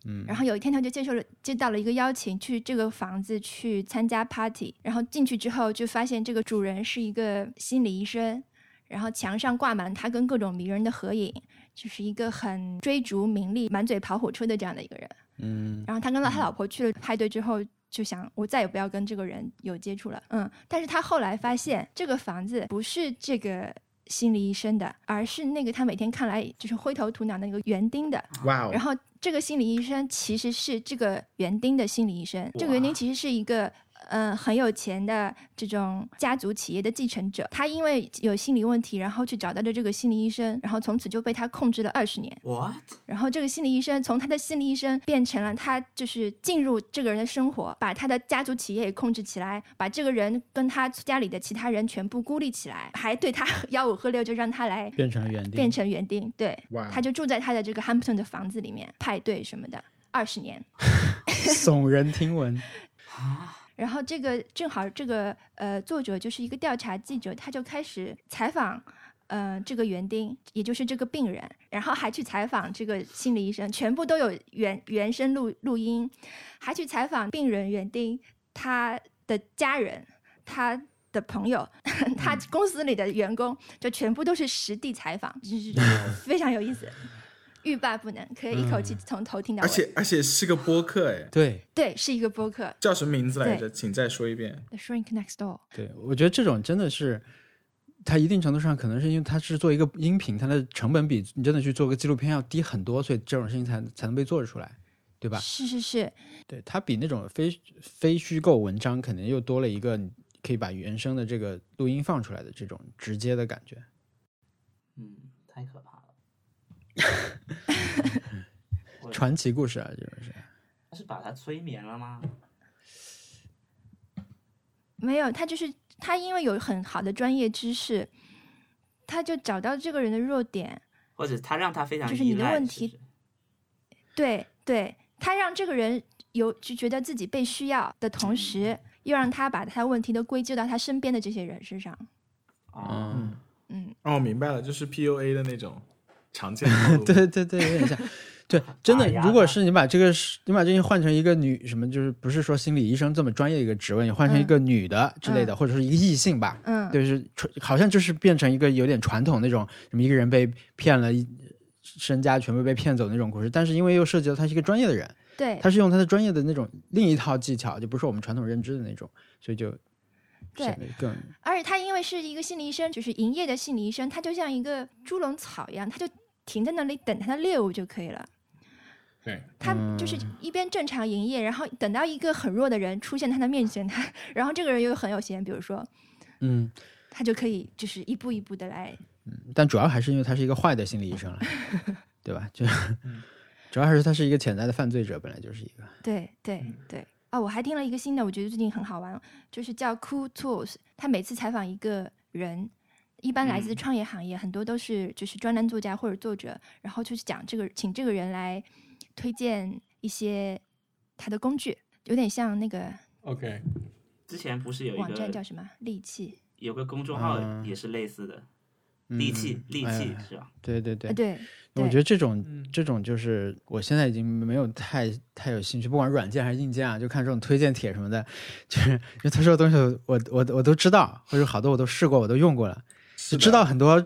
嗯然后有一天他就接受了接到了一个邀请，去这个房子去参加 party。然后进去之后就发现这个主人是一个心理医生，然后墙上挂满他跟各种名人的合影，就是一个很追逐名利、满嘴跑火车的这样的一个人。嗯然后他跟他老婆去了派对之后，就想我再也不要跟这个人有接触了。嗯，但是他后来发现这个房子不是这个心理医生的，而是那个他每天看来就是灰头土脑的那个园丁的。哇哦然，后这个心理医生其实是这个园丁的心理医生，这个园丁其实是一个。嗯，很有钱的这种家族企业的继承者，他因为有心理问题，然后去找到了这个心理医生，然后从此就被他控制了二十年。What？然后这个心理医生从他的心理医生变成了他就是进入这个人的生活，把他的家族企业也控制起来，把这个人跟他家里的其他人全部孤立起来，还对他 吆五喝六，就让他来变成了园丁，变成园丁。对，哇他就住在他的这个 Hampton 的房子里面派对什么的，二十年。耸人听闻。然后这个正好这个呃作者就是一个调查记者，他就开始采访。呃，这个园丁，也就是这个病人，然后还去采访这个心理医生，全部都有原原声录录音，还去采访病人园丁他的家人、他的朋友、他公司里的员工，就全部都是实地采访，就 是非常有意思，欲罢不能，可以一口气从头听到尾。而且而且是个播客哎，对对，是一个播客，叫什么名字来着？请再说一遍。《The Shrink Next Door》。对，我觉得这种真的是，它一定程度上可能是因为它是做一个音频，它的成本比你真的去做个纪录片要低很多，所以这种事情才才能被做出来，对吧？是是是，对，它比那种非非虚构文章肯定又多了一个你可以把原声的这个录音放出来的这种直接的感觉。嗯，太可怕传奇故事啊，这种是。他是把他催眠了吗？没有他就是他，因为有很好的专业知识，他就找到这个人的弱点，或者他让他非常就是你的问题是是对对，他让这个人有就觉得自己被需要的同时，又让他把他问题都归咎到他身边的这些人身上。哦，嗯，嗯，哦，明白了，就是 PUA 的那种常见套路。对对对，有点像。对，真的如果是你把这个是，你把这些换成一个女什么，就是不是说心理医生这么专业一个职位，你换成一个女的之类的，或者是一个异性吧，嗯，就是传好像就是变成一个有点传统那种，什么一个人被骗了一身家全部被骗走那种故事，但是因为又涉及到他是一个专业的人，对他是用他的专业的那种另一套技巧，就不是我们传统认知的那种，所以就对更而且他因为是一个心理医生，就是营业的心理医生，他就像一个猪笼草一样，他就停在那里等他的猎物就可以了。对，他就是一边正常营业，然后等到一个很弱的人出现他的面前，他然后这个人又很有钱，比如说嗯。他就可以就是一步一步的来，嗯但主要还是因为他是一个坏的心理医生了，对吧？就主要还是他是一个潜在的犯罪者，本来就是一个。对对对。哦，我还听了一个新的，我觉得最近很好玩，就是叫 Cool Tools。他每次采访一个人，一般来自创业行业，很多都是就是专栏作家或者作者，然后就是讲这个，请这个人来推荐一些他的工具，有点像那个 OK，之前不是有一个网站叫什么？利器，有个公众号嗯。也是类似的，嗯利器利哎器是吧？对对对我觉得这种这种就是我现在已经没有太太有兴趣，不管软件还是硬件啊，就看这种推荐帖什么的，就是因为他说的东西我我我都知道，或者好多我都试过，我都用过了，就知道很多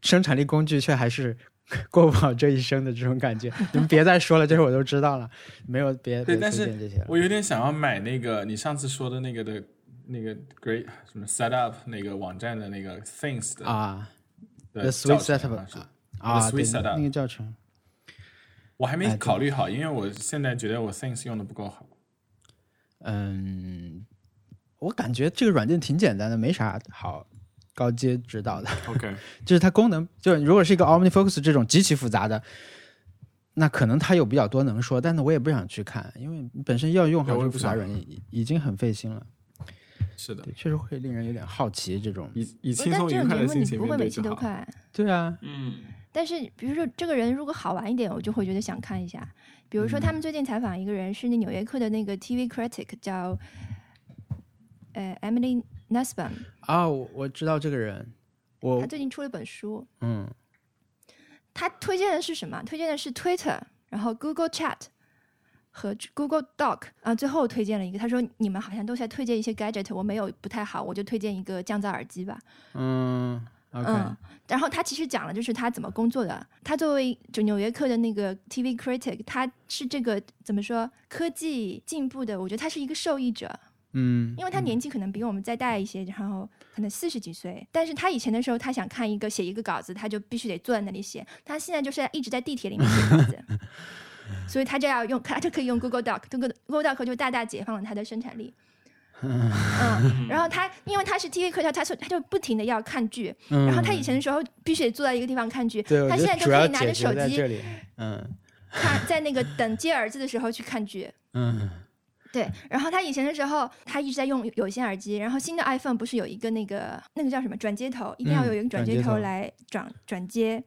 生产力工具，却还是 过不好这一生的这种感觉。你们别再说了，这些我都知道了，没有别别但是推荐这些。我有点想要买那个你上次说的那个的，那个 Great 什么 Setup 那个网站的那个 Things 的啊的，The Sweet Setup 好啊，对 Sweet Setup 那个教程。我还没考虑好，因为我现在觉得我 Things 用的不够好。嗯，我感觉这个软件挺简单的，没啥好高阶指导的。OK，就是它功能，就如果是一个 OmniFocus 这种极其复杂的，那可能它有比较多能说，但是我也不想去看，因为本身要用好这个对我也不想复杂软件已已经很费心了。是的，，确实会令人有点好奇这种。以以轻但松愉快这种节目的心情面你不会每期对就好。都看。对啊，嗯，但是比如说这个人如果好玩一点，我就会觉得想看一下。比如说他们最近采访一个人，是那《纽约客》的那个 TV critic，叫呃 Emily Nussbaum，啊，我我知道这个人，他最近出了本书，嗯他推荐的是什么？推荐的是 Twitter，然后 Google Chat 和 Google Doc 啊，最后推荐了一个，他说你们好像都在推荐一些 gadget，我没有不太好，我就推荐一个降噪耳机吧。嗯，OK，嗯，然后他其实讲了就是他怎么工作的。他作为就纽约客的那个 TV critic，他是这个怎么说科技进步的，我觉得他是一个受益者。嗯，因为他年纪可能比我们再大一些，然后可能四十几岁，但是他以前的时候，他想看一个写一个稿子，他就必须得坐在那里写。他现在就是一直在地铁里面写稿子，所以他就要用，他就可以用 Google Doc，Google Google Doc 就大大解放了他的生产力。嗯，然后他因为他是 TV 课，他他他就不停的要看剧，然后他以前的时候必须得坐在一个地方看剧，他现在就可以拿着手机嗯，看在那个等接儿子的时候去看剧，嗯。对，然后他以前的时候，他一直在用有线耳机。然后新的 iPhone 不是有一个那个那个叫什么转接头，一定要有一个转接头来转转接。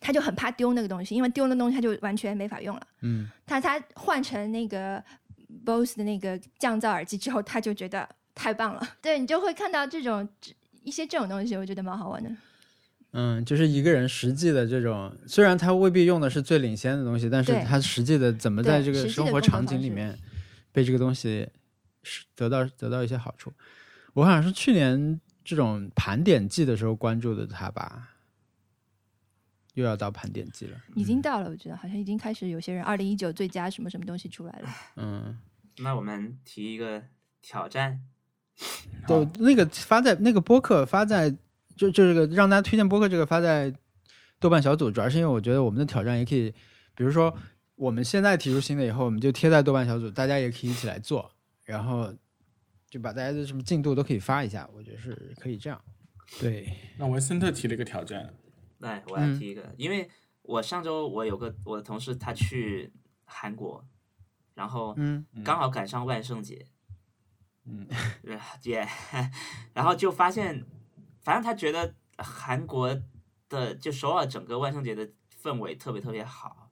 他就很怕丢那个东西，因为丢那东西他就完全没法用了。嗯，他他换成那个 BOSS 的那个降噪耳机之后，他就觉得太棒了。对你就会看到这种一些这种东西，我觉得蛮好玩的。嗯，就是一个人实际的这种，虽然他未必用的是最领先的东西，但是他实际的怎么在这个生活场景里面。被这个东西是得到得到一些好处，我好像是去年这种盘点季的时候关注的他吧，又要到盘点季了，已经到了，我觉得好像已经开始有些人二零一九最佳什么什么东西出来了。嗯，那我们提一个挑战，就那个发在那个播客发在就就这个让大家推荐播客这个发在豆瓣小组，主要是因为我觉得我们的挑战也可以，比如说。我们现在提出新的以后，我们就贴在豆瓣小组，大家也可以一起来做，然后就把大家的什么进度都可以发一下，我觉得是可以这样。对，那文森特提了一个挑战，来，我来提一个，因为我上周我有个我的同事他去韩国，然后嗯，刚好赶上万圣节，嗯，姐，然后就发现，反正他觉得韩国的就首尔整个万圣节的氛围特别特别好。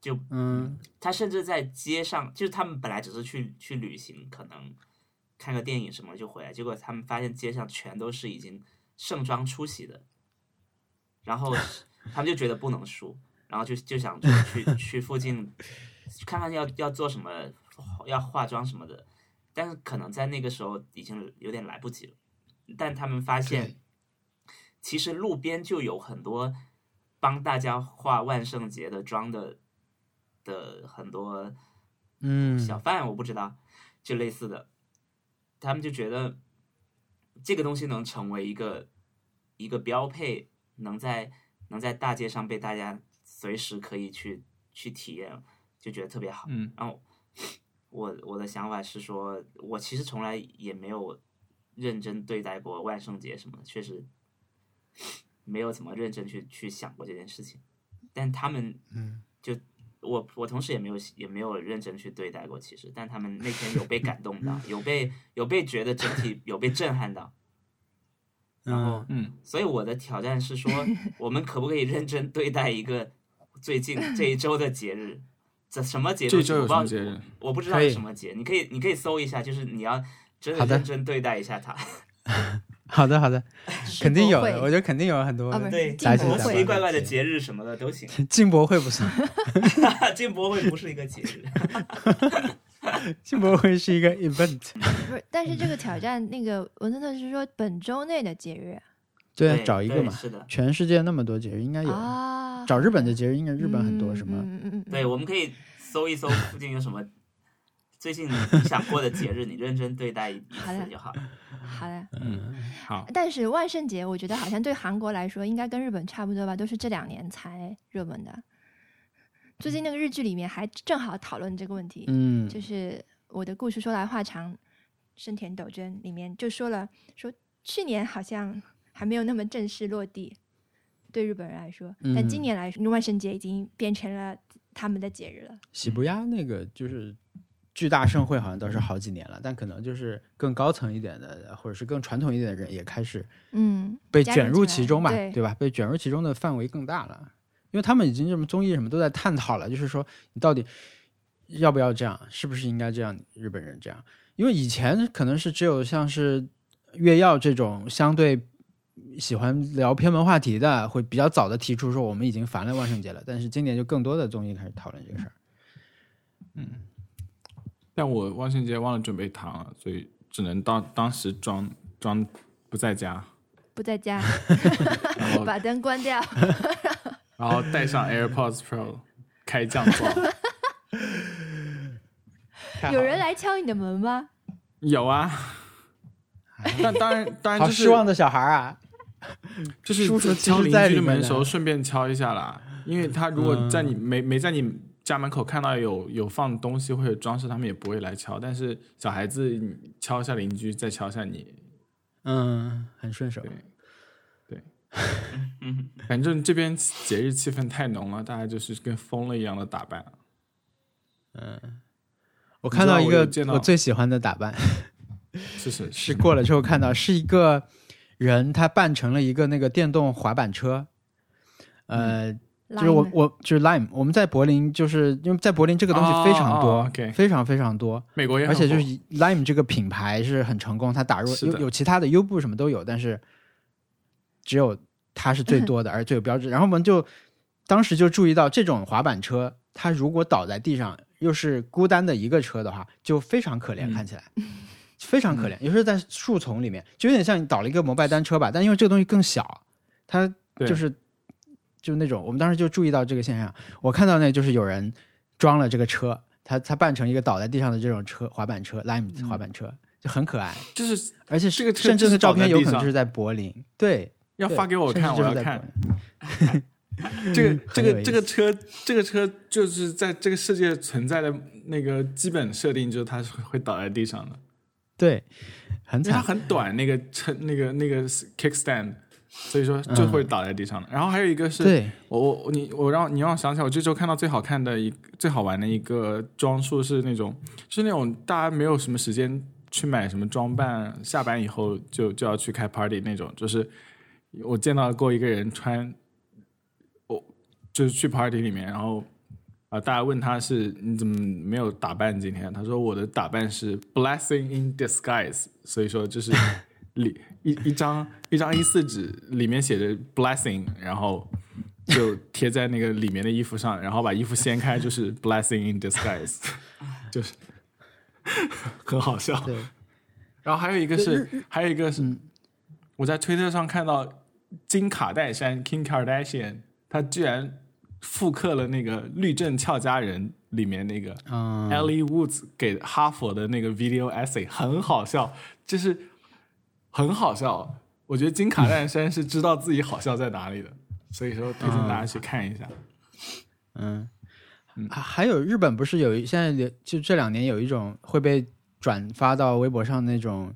就嗯，他甚至在街上，就是他们本来只是去去旅行，可能看个电影什么就回来，结果他们发现街上全都是已经盛装出席的，然后 他们就觉得不能输，然后就就想去 去附近看看要要做什么，要化妆什么的，但是可能在那个时候已经有点来不及了，但他们发现其实路边就有很多帮大家化万圣节的妆的。的很多，嗯，小贩我不知道，就类似的，他们就觉得这个东西能成为一个一个标配，能在能在大街上被大家随时可以去去体验，就觉得特别好。嗯，然后我我的想法是说，我其实从来也没有认真对待过万圣节什么的，确实没有怎么认真去去想过这件事情，但他们嗯就。我我同时也没有也没有认真去对待过，其实，但他们那天有被感动到，有被有被觉得整体有被震撼到，然后，嗯，所以我的挑战是说，我们可不可以认真对待一个最近 这一周的节日？这什么节日？这周有什么节日？我不知道是什么节，你可以你可以搜一下，就是你要真的认真对待一下它。好的，好的，肯定有的，我觉得肯定有很多。对，进博会、奇奇怪怪的节日什么的都行。进博会不算，进博会不是一个节日，进博会是一个 event。不是，但是这个挑战，那个文森特是说本周内的节日。对，找一个嘛。是的，全世界那么多节日，应该有。找日本的节日，应该日本很多，什么？嗯嗯嗯。对，我们可以搜一搜附近有什么。最近你想过的节日，你认真对待一次就好了。好的，嗯，好。但是万圣节，我觉得好像对韩国来说，应该跟日本差不多吧，都是这两年才热门的。最近那个日剧里面还正好讨论这个问题，嗯，就是我的故事说来话长，深田斗真里面就说了，说去年好像还没有那么正式落地，对日本人来说，但今年来说，万圣节已经变成了他们的节日了。喜不压那个就是。巨大盛会好像都是好几年了，但可能就是更高层一点的，或者是更传统一点的人也开始，嗯，被卷入其中吧，对吧？被卷入其中的范围更大了，因为他们已经什么综艺什么都在探讨了，就是说你到底要不要这样，是不是应该这样？日本人这样，因为以前可能是只有像是月曜这种相对喜欢聊偏门话题的，会比较早的提出说我们已经烦了万圣节了，但是今年就更多的综艺开始讨论这个事儿，嗯。但我万圣节忘了准备糖了，所以只能当当时装装不在家，不在家，把灯关掉，然后带上 AirPods Pro 开降噪。有人来敲你的门吗？有啊，但当然当然就是失望的小孩啊！就是叔叔敲实邻居的门的时候顺便敲一下啦，因为他如果在你没没在你家门口看到有有放东西或者装饰，他们也不会来敲。但是小孩子敲一下邻居，再敲一下你，嗯，很顺手。反正这边节日气氛太浓了，大家就是跟疯了一样的打扮。嗯。我看到一个我最喜欢的打扮，是是 是过了之后看到是一个人，他扮成了一个那个电动滑板车，呃，就是我我就是 Lime，我们在柏林就是因为在柏林这个东西非常多，非常非常多，美国也而且就是以 Lime 这个品牌是很成功，它打入有有其他的优步什么都有，但是只有它是最 多的，而且最有标志。然后我们就当时就注意到，这种滑板车它如果倒在地上，又是孤单的一个车的话，就非常可怜，嗯看起来。非常可怜，有时候在树丛里面，就有点像你倒了一个摩拜单车吧，但因为这个东西更小，它就是就那种，我们当时就注意到这个现象。我看到那就是有人装了这个车，他他扮成一个倒在地上的这种车滑板车，Lime 滑板车、就很可爱，就是而且这个车甚至就是照片有可能就是在柏林，对要发给我看，我要看 这个这个这个车，这个车就是在这个世界存在的那个基本设定，就是它是会倒在地上的，对，很它，很短，那个车那个那个 kickstand，所以说就会倒在地上的。然后还有一个是，我我你我让你让我想起来，我这周看到最好看的一最好玩的一个装束是那种，就是那种大家没有什么时间去买什么装扮，下班以后就就要去开 party 那种，就是我见到过一个人穿，我就是去 party 里面，然后啊、大家问他是你怎么没有打扮今天？他说我的打扮是 blessing in disguise，所以说就是里 一一张一张 A 4纸里面写着 blessing，然后就贴在那个里面的衣服上，然后把衣服掀开就是 blessing in disguise，就是很好笑。对，然后还有一个是，还有一个是，我在推特上看到金卡戴珊 （Kim Kardashian），她居然复刻了那个《律政俏佳人》里面那个嗯，Ellie Woods 给哈佛的那个 video essay，很好笑，就是很好笑。我觉得金卡戴珊是知道自己好笑在哪里的，所以说推荐大家去看一下。嗯，还还有日本不是有一现在有就这两年有一种会被转发到微博上那种，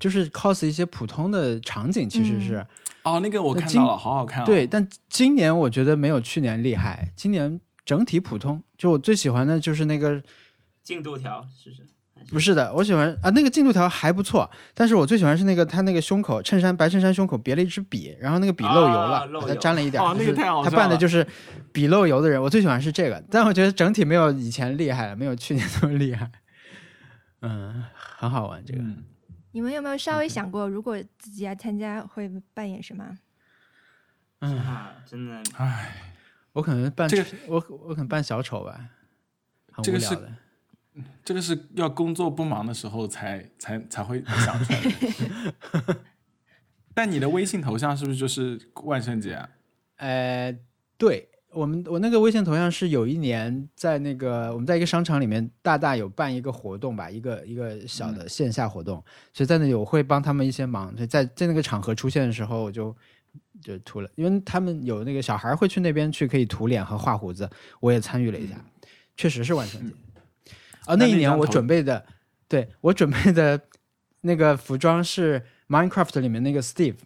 就是 cos 一些普通的场景，其实是、哦，那个我看到了，好好看、哦。对，但今年我觉得没有去年厉害，今年整体普通。就我最喜欢的就是那个，进度条是不是？不是的，我喜欢啊那个进度条还不错，但是我最喜欢是那个他那个胸口衬衫白衬衫胸口别了一支笔，然后那个笔漏油了，把它沾了一点儿，哦那个太好笑了扮的就是笔漏油的人，我最喜欢是这个，但我觉得整体没有以前厉害了，没有去年那么厉害。嗯，很好玩这个。嗯，你们有没有稍微想过，如果自己要参加，会扮演什么？啊，真的唉，我可能扮这个我我可能扮小丑吧，很这个是。这个是要工作不忙的时候才才才会想出来的。但你的微信头像是不是就是万圣节啊？呃，对我们我那个微信头像是有一年在那个我们在一个商场里面大大有办一个活动吧，一个一个小的线下活动，所以在那里我会帮他们一些忙，所以在在那个场合出现的时候我就就涂了，因为他们有那个小孩会去那边去可以涂脸和画胡子，我也参与了一下，确实是万圣节。啊，那一年我准备的，对我准备的那个服装是 Minecraft 里面那个 Steve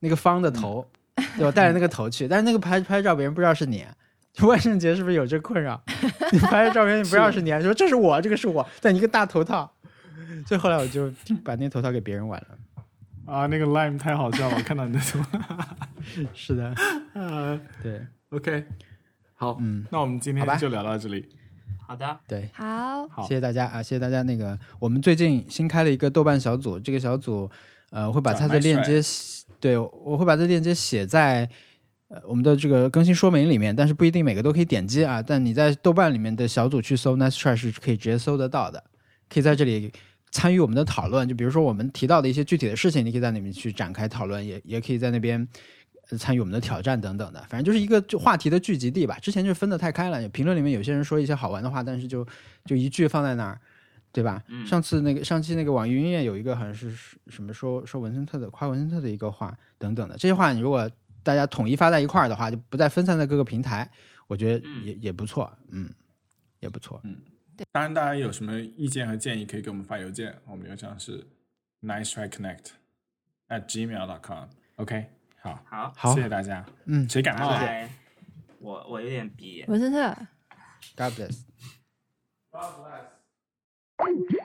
那个方的头，对我戴着那个头去，但是那个拍拍照别人不知道是你。就万圣节是不是有这困扰？你拍的照片你不知道是你，还说这是我，这个是我，但一个大头套。所以后来我就把那头套给别人玩了。啊，那个 lime 太好笑了，我看到你的图。是的，呃对，OK，好，嗯，那我们今天就聊到这里。好的，对，好，好谢谢大家啊，谢谢大家。那个我们最近新开了一个豆瓣小组，这个小组呃会把它的链接写，对我会把这链接写在。呃，我们的这个更新说明里面，但是不一定每个都可以点击啊。但你在豆瓣里面的小组去搜 Nice Try 是可以直接搜得到的，可以在这里参与我们的讨论。就比如说我们提到的一些具体的事情，你可以在里面去展开讨论，也也可以在那边参与我们的挑战等等的。反正就是一个就话题的聚集地吧。之前就分得太开了，评论里面有些人说一些好玩的话，但是就就一句放在那儿。对吧？嗯上次那个上期那个网易云音乐有一个好像是什么说说文森特的夸文森特的一个话等等的，这些话你如果大家统一发在一块儿的话，就不再分散在各个平台，我觉得嗯也、也不错，嗯，也不错。嗯当然，大家有什么意见和建议，可以给我们发邮件，我们邮箱是 nice try connect at gmail dot com。OK，好，好，好谢谢大家。嗯谁感冒了？我我有点鼻炎。文森特。God bless。God bless. Thank you.